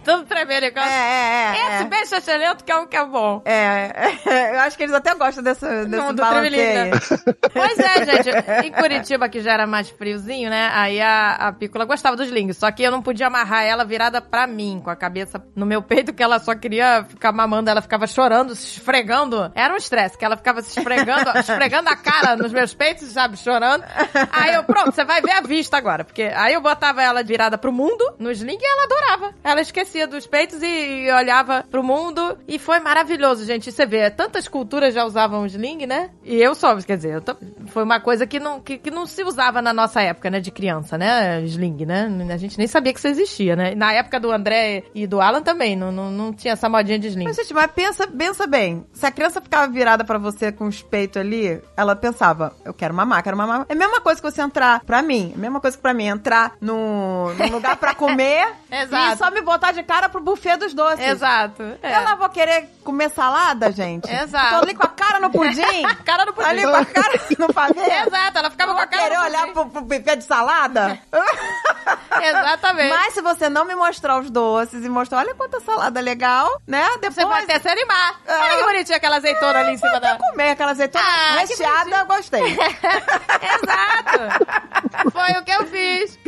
Tudo tremendo. É, igual- é, é. Esse é. bem excelente que é um que é bom. É, eu acho que eles até gostam dessa, desse Não, do Pois é, gente. Em Curitiba, que já era mais friozinho, né? Aí a, a Pícola gostava dos slings. Só que eu não podia amarrar ela virada pra mim, com a cabeça no meu peito, que ela só queria ficar mamando. Ela ficava chorando, se esfregando. Era um estresse, que ela ficava se esfregando, esfregando a cara nos meus peitos, sabe? Chorando. Aí eu, pronto, você vai ver a vista agora. Porque aí eu botava ela virada pro mundo, no sling, e ela adorava. Ela esquecia dos peitos e olhava pro mundo. E foi maravilhoso, gente. Você vê, tantas culturas já usavam sling, né? E eu só, quer dizer, tô- foi uma coisa que não, que, que não se usava na nossa época, né? De criança, né? Sling, né? A gente nem sabia que isso existia, né? Na época do André e do Alan também, não, não, não tinha essa modinha de sling. Mas, gente, mas pensa, pensa bem. Se a criança ficava virada pra você com os peitos ali, ela pensava, eu quero mamar, quero mamar. É a mesma coisa que você entrar, pra mim, é a mesma coisa que pra mim, entrar no, num lugar pra comer Exato. e só me botar de cara pro buffet dos doces. Exato. É. Eu não vou querer comer salada, gente? Exato. Tô ali com a cara no pudim. Cara no pudim. Ali com a cara no pavê. Exato, ela ficava Eu com a cara querer no olhar pro, pro buffet de salada? Exatamente. Mas se você não me mostrar os doces e mostrar, olha quanta salada legal, né? Depois Você pode até se animar. Ah. Olha que bonitinha aquela azeitona ali em cima da... até comer aquela azeitona Ah, recheada, eu gostei. Exato. Foi o que eu fiz.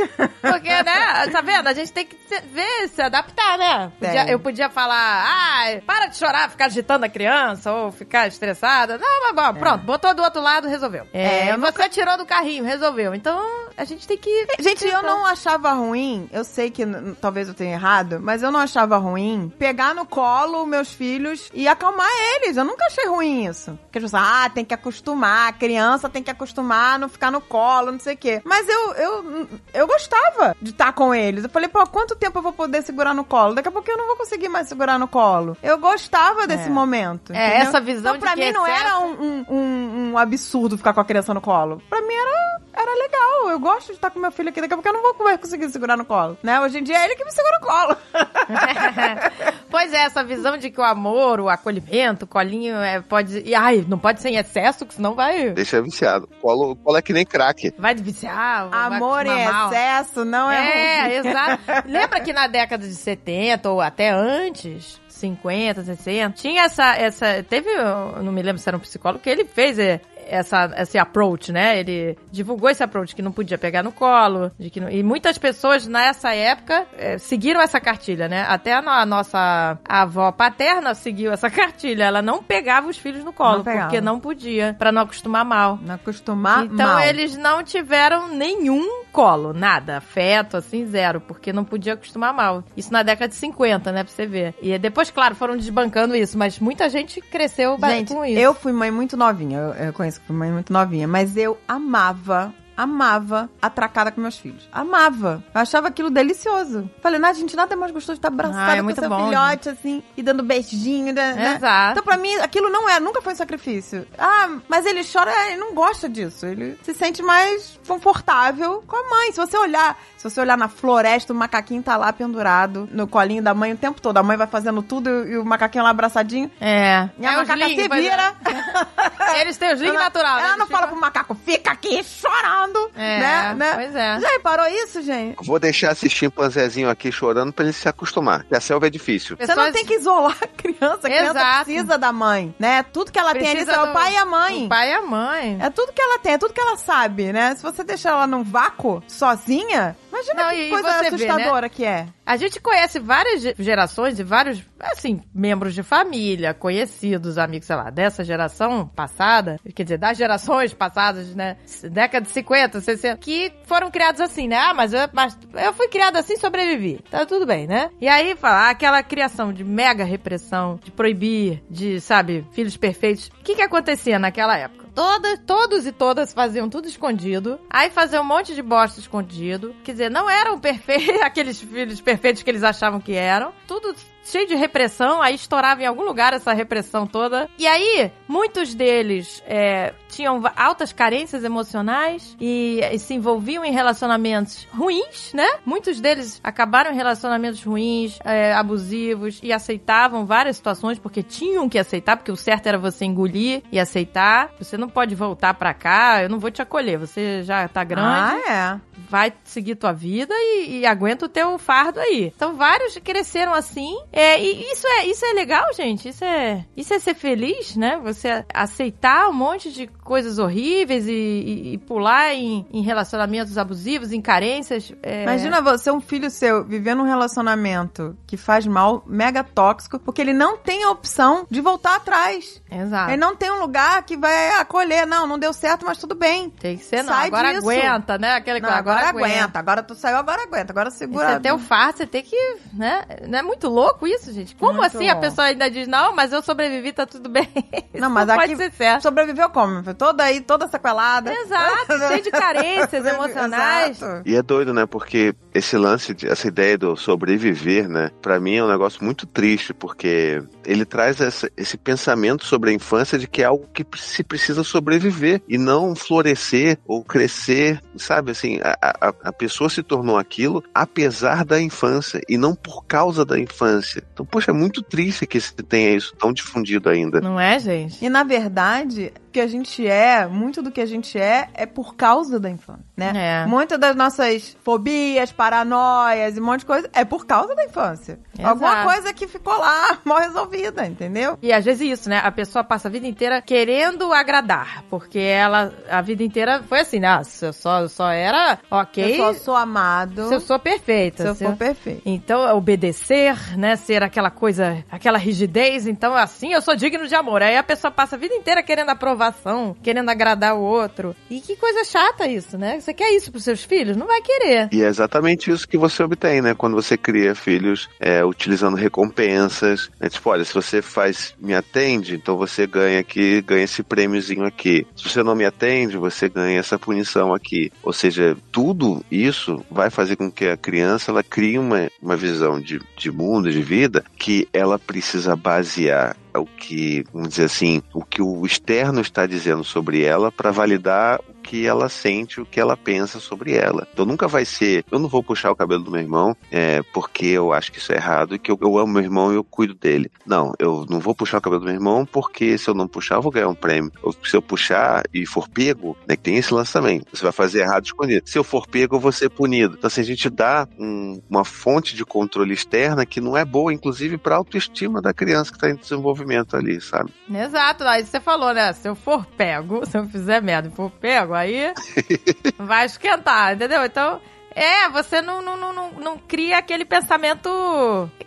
Porque, né? Tá vendo? A gente tem que ver, se adaptar, né? Podia- eu podia falar, ah, para de chorar, ficar agitando a criança ou ficar estressada. Não, mas bom, pronto, botou do outro lado, resolveu. É, É, você tirou do carrinho, resolveu. Então, a gente tem que... Gente, eu não achava ruim, eu sei que talvez eu tenha errado, mas eu não achava ruim pegar no colo meus filhos e acalmar eles. Eu nunca achei ruim isso. Porque as pessoas, ah, tem que acostumar, a criança tem que acostumar a não ficar no colo, não sei o quê. Mas eu, eu, eu gostava de estar com eles. Eu falei, pô, quanto tempo eu vou poder segurar no colo? Daqui a pouco eu não vou conseguir mais segurar no colo. Eu gostava desse É. momento. É, entendeu? essa visão então, pra de mim que não excesso- era um, um- um- um absurdo ficar com a criança no colo. Pra mim era, era legal. Eu gosto de estar com meu filho aqui. Daqui a pouco eu não vou mais conseguir segurar no colo. Né? Hoje em dia é ele que me segura no colo. pois é, essa visão de que o amor, o acolhimento, o colinho é, pode. E, ai, não pode ser em excesso, que senão vai. Deixa viciado. Colo, colo é que nem crack. Vai viciar. vai Amor em acostumar mal. excesso não é, É, ruim. exato. Lembra que na década de 70 ou até antes, 50, 60, tinha essa. essa teve, eu não me lembro se era um psicólogo, que ele fez é, essa, esse approach, né? Ele divulgou esse approach que não podia pegar no colo. De que não- e muitas pessoas nessa época é, seguiram essa cartilha, né? Até a, no- a nossa avó paterna seguiu essa cartilha. Ela não pegava os filhos no colo, Não porque não podia, pra não acostumar mal. Não acostumar Então mal. eles não tiveram nenhum colo, nada, afeto, assim, zero, porque não podia acostumar mal. Isso na década de 50, né, pra você ver. E depois, claro, foram desbancando isso, mas muita gente cresceu Gente, com isso. eu fui mãe muito novinha. Eu, eu conheço mãe muito novinha. Mas eu amava, amava atracada com meus filhos. Amava. Eu achava aquilo delicioso. Falei, Nath, gente, nada mais gostoso de estar abraçada Ah, é com seu bom, filhote, assim, e dando beijinho, né? né? Exato. Então, pra mim, aquilo não é, nunca foi um sacrifício. Ah, mas ele chora, ele não gosta disso. Ele se sente mais confortável com a mãe. Se você olhar, se você olhar na floresta, o macaquinho tá lá pendurado no colinho da mãe o tempo todo. A mãe vai fazendo tudo e o macaquinho lá abraçadinho. É. E a É macaca se é. vira. Eles têm os links Ela- natural, né? Ela não Eles fala ficam- pro macaco, fica aqui chorando. É, né? né? pois é. Já reparou isso, gente? Vou deixar esse chimpanzézinho aqui chorando pra ele se acostumar. Que a selva é difícil. Você não tem que isolar a criança. A criança Exato. precisa da mãe, né? Tudo que ela tem ali Precisa é o do- pai e a mãe. O pai e a mãe. É tudo que ela tem, é tudo que ela sabe, né? Se você deixar ela num vácuo, sozinha, imagina Não, que coisa você vê, né? assustadora que é. A gente conhece várias ge- gerações e vários, assim, membros de família, conhecidos, amigos, sei lá, dessa geração passada, quer dizer, das gerações passadas, né? Década de 50, 60, que foram criados assim, né? Ah, mas eu, mas eu fui criado assim e sobrevivi. Tá tudo bem, né? E aí, fala, aquela criação de mega repressão, de proibir, de, sabe, filhos perfeitos. O que que acontecia naquela época? Todas, todos e todas faziam tudo escondido. Aí faziam um monte de bosta escondido. Quer dizer, não eram perfeitos, aqueles filhos perfeitos que eles achavam que eram. Tudo cheio de repressão, aí estourava em algum lugar essa repressão toda. E aí, muitos deles é, tinham altas carências emocionais e, e se envolviam em relacionamentos ruins, né? Muitos deles acabaram em relacionamentos ruins, é, abusivos e aceitavam várias situações porque tinham que aceitar, porque o certo era você engolir e aceitar. Você não pode voltar pra cá, eu não vou te acolher, você já tá grande Ah, é. vai seguir tua vida e, e aguenta o teu fardo aí. Então vários cresceram assim. É, e isso é, isso é legal, gente. Isso é, isso é ser feliz, né? Você aceitar um monte de coisas horríveis e, e- e pular em, em relacionamentos abusivos, em carências. é, Imagina você, um filho seu, vivendo um relacionamento que faz mal, mega tóxico, porque ele não tem a opção de voltar atrás. Exato. Ele não tem um lugar que vai acolher. Não, não deu certo, mas tudo bem. Tem que ser, não. Sai agora disso. aguenta, né? Aquele Não, coisa, agora, aguenta. Agora tu saiu, agora aguenta. Agora segura. Você tem o fardo, você tem que, né? Não é muito louco isso, gente? Como Muito assim a louco. pessoa ainda diz, não, mas eu sobrevivi, tá tudo bem? Não, mas não aqui pode ser certo. sobreviveu como? Foi toda aí, toda sequelada. Exato, cheio de carências emocionais. Exato. E é doido, né? Porque esse lance, de- essa ideia do sobreviver, né? Pra mim é um negócio muito triste, porque ele traz essa- esse pensamento sobre a infância de que é algo que se precisa sobreviver e não florescer ou crescer, sabe? Assim, a, a, a pessoa se tornou aquilo apesar da infância e não por causa da infância. Então, poxa, é muito triste que se tenha isso tão difundido ainda. Não é, gente? E na verdade, que a gente é, muito do que a gente é, é por causa da infância, né? É. Muitas das nossas fobias, paranoias e um monte de coisa é por causa da infância. Exato. Alguma coisa que ficou lá mal resolvida, entendeu? E às vezes isso, né? A pessoa passa a vida inteira querendo agradar. Porque ela, a vida inteira foi assim, né? Ah, se eu só, eu só era ok Eu só sou amado se eu sou perfeita. se eu se for perfeito. Então, obedecer, né? Ser aquela coisa, aquela rigidez. Então, assim, eu sou digno de amor. Aí a pessoa passa a vida inteira querendo aprovação aprovação, querendo agradar o outro. E que coisa chata isso, né? Você quer isso pros seus filhos? Não vai querer. E é exatamente isso que você obtém, né? Quando você cria filhos é, utilizando recompensas. É tipo, olha, se você faz, me atende, então você ganha aqui, ganha esse prêmiozinho aqui. Se você não me atende, você ganha essa punição aqui. Ou seja, tudo isso vai fazer com que a criança ela crie uma, uma visão de, de mundo, de vida, que ela precisa basear o que, vamos dizer assim, o que o externo está dizendo sobre ela para validar que ela sente, o que ela pensa sobre ela. Então nunca vai ser, eu não vou puxar o cabelo do meu irmão é, porque eu acho que isso é errado e que eu, eu amo meu irmão e eu cuido dele. Não, eu não vou puxar o cabelo do meu irmão porque se eu não puxar eu vou ganhar um prêmio. Ou se eu puxar e for pego, né, que tem esse lance também, você vai fazer errado escondido. Se eu for pego eu vou ser punido. Então assim, a gente dá um, uma fonte de controle externa que não é boa, inclusive para a autoestima da criança que está em desenvolvimento ali, sabe? Exato, aí você falou, né? Se eu for pego, se eu fizer merda e for pego, aí vai esquentar, entendeu? Então, é, você não, não, não, não, não cria aquele pensamento.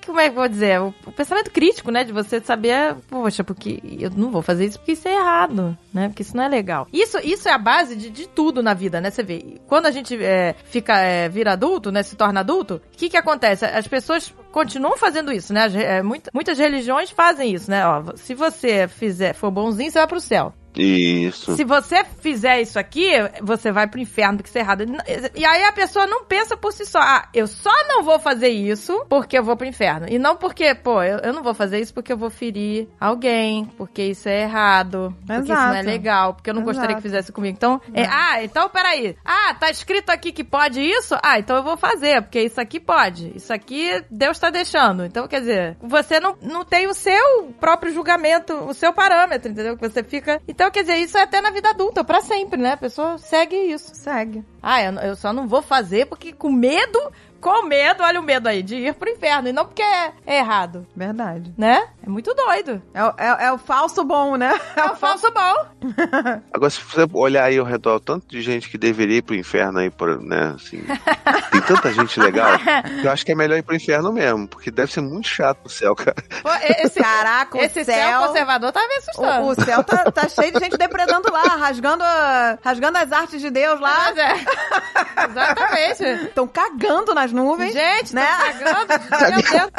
Como é que eu vou dizer? O, o pensamento crítico, né? De você saber, poxa, porque eu não vou fazer isso porque isso é errado, né? Porque isso não é legal. Isso, isso é a base de, de tudo na vida, né? Você vê, quando a gente é, fica, é, vira adulto, né? Se torna adulto, o que que acontece? As pessoas continuam fazendo isso, né? As, é, muita, muitas religiões fazem isso, né? Ó, se você fizer, for bonzinho, você vai pro céu. Isso. Se você fizer isso aqui, você vai pro inferno, porque isso é errado. E aí a pessoa não pensa por si só, ah, eu só não vou fazer isso porque eu vou pro inferno. E não porque, pô, eu, eu não vou fazer isso porque eu vou ferir alguém, porque isso é errado, porque isso não é Exato. legal, porque eu não gostaria Exato. que fizesse comigo. Então, é, ah, então peraí. Ah, tá escrito aqui que pode isso? Ah, então eu vou fazer, porque isso aqui pode. Isso aqui Deus tá deixando. Então, quer dizer, você não, não tem o seu próprio julgamento, o seu parâmetro, entendeu? Que você fica. Então, quer dizer, isso é até na vida adulta, pra sempre, né? A pessoa segue isso. Segue. Ah, eu, eu só não vou fazer porque com medo, com medo, olha o medo aí, de ir pro inferno. E não porque é, é errado, Verdade. né? É muito doido. É, o- é, é o falso bom, né? É o falso bom. Agora, se você olhar aí ao redor, tanto de gente que deveria ir pro inferno aí, por, né, assim, tem tanta gente legal, que eu acho que é melhor ir pro inferno mesmo, porque deve ser muito chato o céu, cara. Pô, esse, Caraca, o esse céu, céu... conservador tá me assustando. O, o céu tá, tá cheio de gente depredando lá, rasgando, a- rasgando as artes de Deus lá. Mas é. Exatamente. Estão cagando nas nuvens. Gente, né? tá cagando. Meu Deus.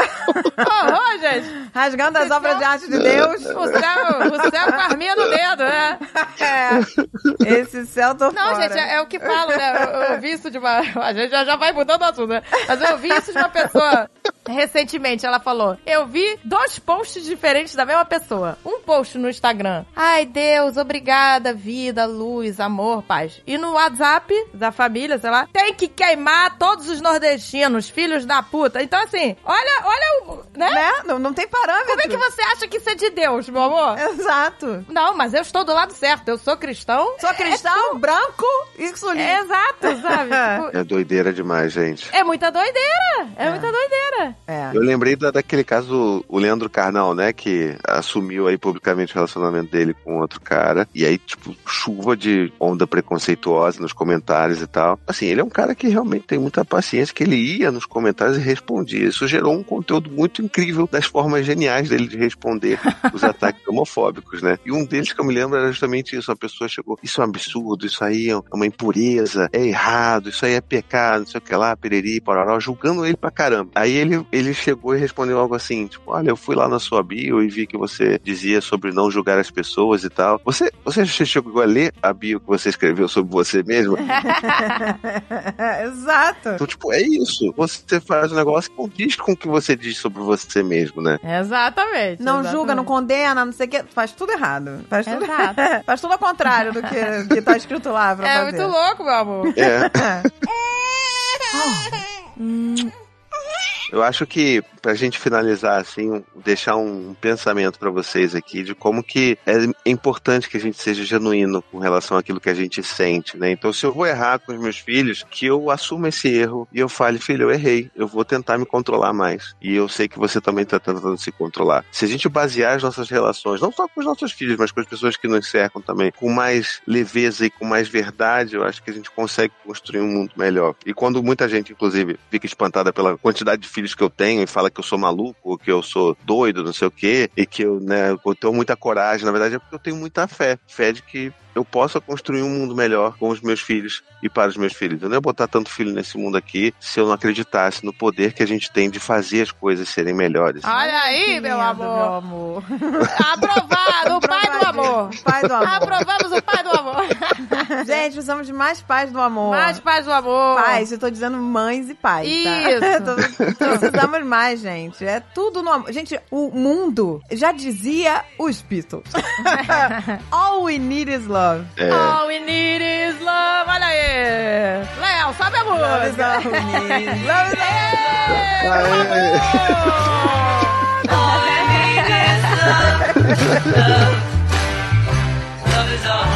Horror, gente. Rasgando as obras de arte de Deus. O céu, o céu com a arminha no dedo, né? É. Esse céu tô Não, fora. gente, é, é o que falo, né? Eu, eu ouvi isso de uma. A gente já, já vai mudando o assunto, né? Mas eu ouvi isso de uma pessoa recentemente. Ela falou: Eu vi dois posts diferentes da mesma pessoa. Um post no Instagram. Ai, Deus, obrigada, vida, luz, amor, paz. E no WhatsApp da família, sei lá, tem que queimar todos os nordestinos, filhos da puta. Então, assim, olha, olha o. Né? Né? Não, não tem parâmetro. Como é que você acha que isso é de Deus, meu amor? Exato. Não, mas eu estou do lado certo. Eu sou cristão. Sou cristão, branco e solito. É exato, sabe? Tipo, É doideira demais, gente. É muita doideira! É, muita doideira! É. Eu lembrei da, daquele caso do o Leandro Carnal, né? Que assumiu aí publicamente o relacionamento dele com outro cara. E aí, tipo, chuva de onda preconceituosa nos comentários e tal. Assim, ele é um cara que realmente tem muita paciência, que ele ia nos comentários e respondia. Isso gerou um conteúdo muito incrível das formas geniais dele de responder os ataques homofóbicos, né? E um deles que eu me lembro era justamente isso. A pessoa chegou, isso é um absurdo, isso aí é uma impureza, é errado, isso aí é pecado, não sei o que lá, pereri, pororó, julgando ele pra caramba. Aí ele, ele chegou e respondeu algo assim, tipo, olha, eu fui lá na sua bio e vi que você dizia sobre não julgar as pessoas e tal. Você, você chegou a ler a bio que você escreveu sobre você mesmo? Exato. Então, tipo, é isso. Você faz um negócio que condiz com o que você diz sobre você mesmo, né? Exatamente. Não exatamente. julga, não condena, não sei o que. Faz tudo errado. Faz tudo, Exato. faz tudo ao contrário do que, que tá escrito lá pra É fazer. muito louco, meu amor. É. Hum, Eu acho que, pra gente finalizar, assim, deixar um pensamento pra vocês aqui de como que é importante que a gente seja genuíno com relação àquilo que a gente sente, né? Então, se eu vou errar com os meus filhos, que eu assuma esse erro e eu fale, filho, eu errei, eu vou tentar me controlar mais. E eu sei que você também tá tentando se controlar. Se a gente basear as nossas relações, não só com os nossos filhos, mas com as pessoas que nos cercam também, com mais leveza e com mais verdade, eu acho que a gente consegue construir um mundo melhor. E quando muita gente, inclusive, fica espantada pela quantidade de filhos que eu tenho e fala que eu sou maluco, que eu sou doido, não sei o quê, e que eu, né, eu tenho muita coragem, na verdade é porque eu tenho muita fé. Fé de que eu possa construir um mundo melhor com os meus filhos e para os meus filhos. Eu não ia botar tanto filho nesse mundo aqui se eu não acreditasse no poder que a gente tem de fazer as coisas serem melhores. Olha aí, meu amor. Meu amor. Aprovado, o pai do amor. Pai do amor. Aprovamos o pai do amor. Gente, precisamos de mais pais do amor. Mais pais do amor. Pais, eu tô dizendo mães e pais. Isso. Tá? precisamos mais, gente. É tudo no amor. Gente, o mundo já dizia os Beatles. All we need is love. É. All we need is love. Olha aí. Léo, sobe a Love is música. all we need. Love is Ê, Aê. Love is all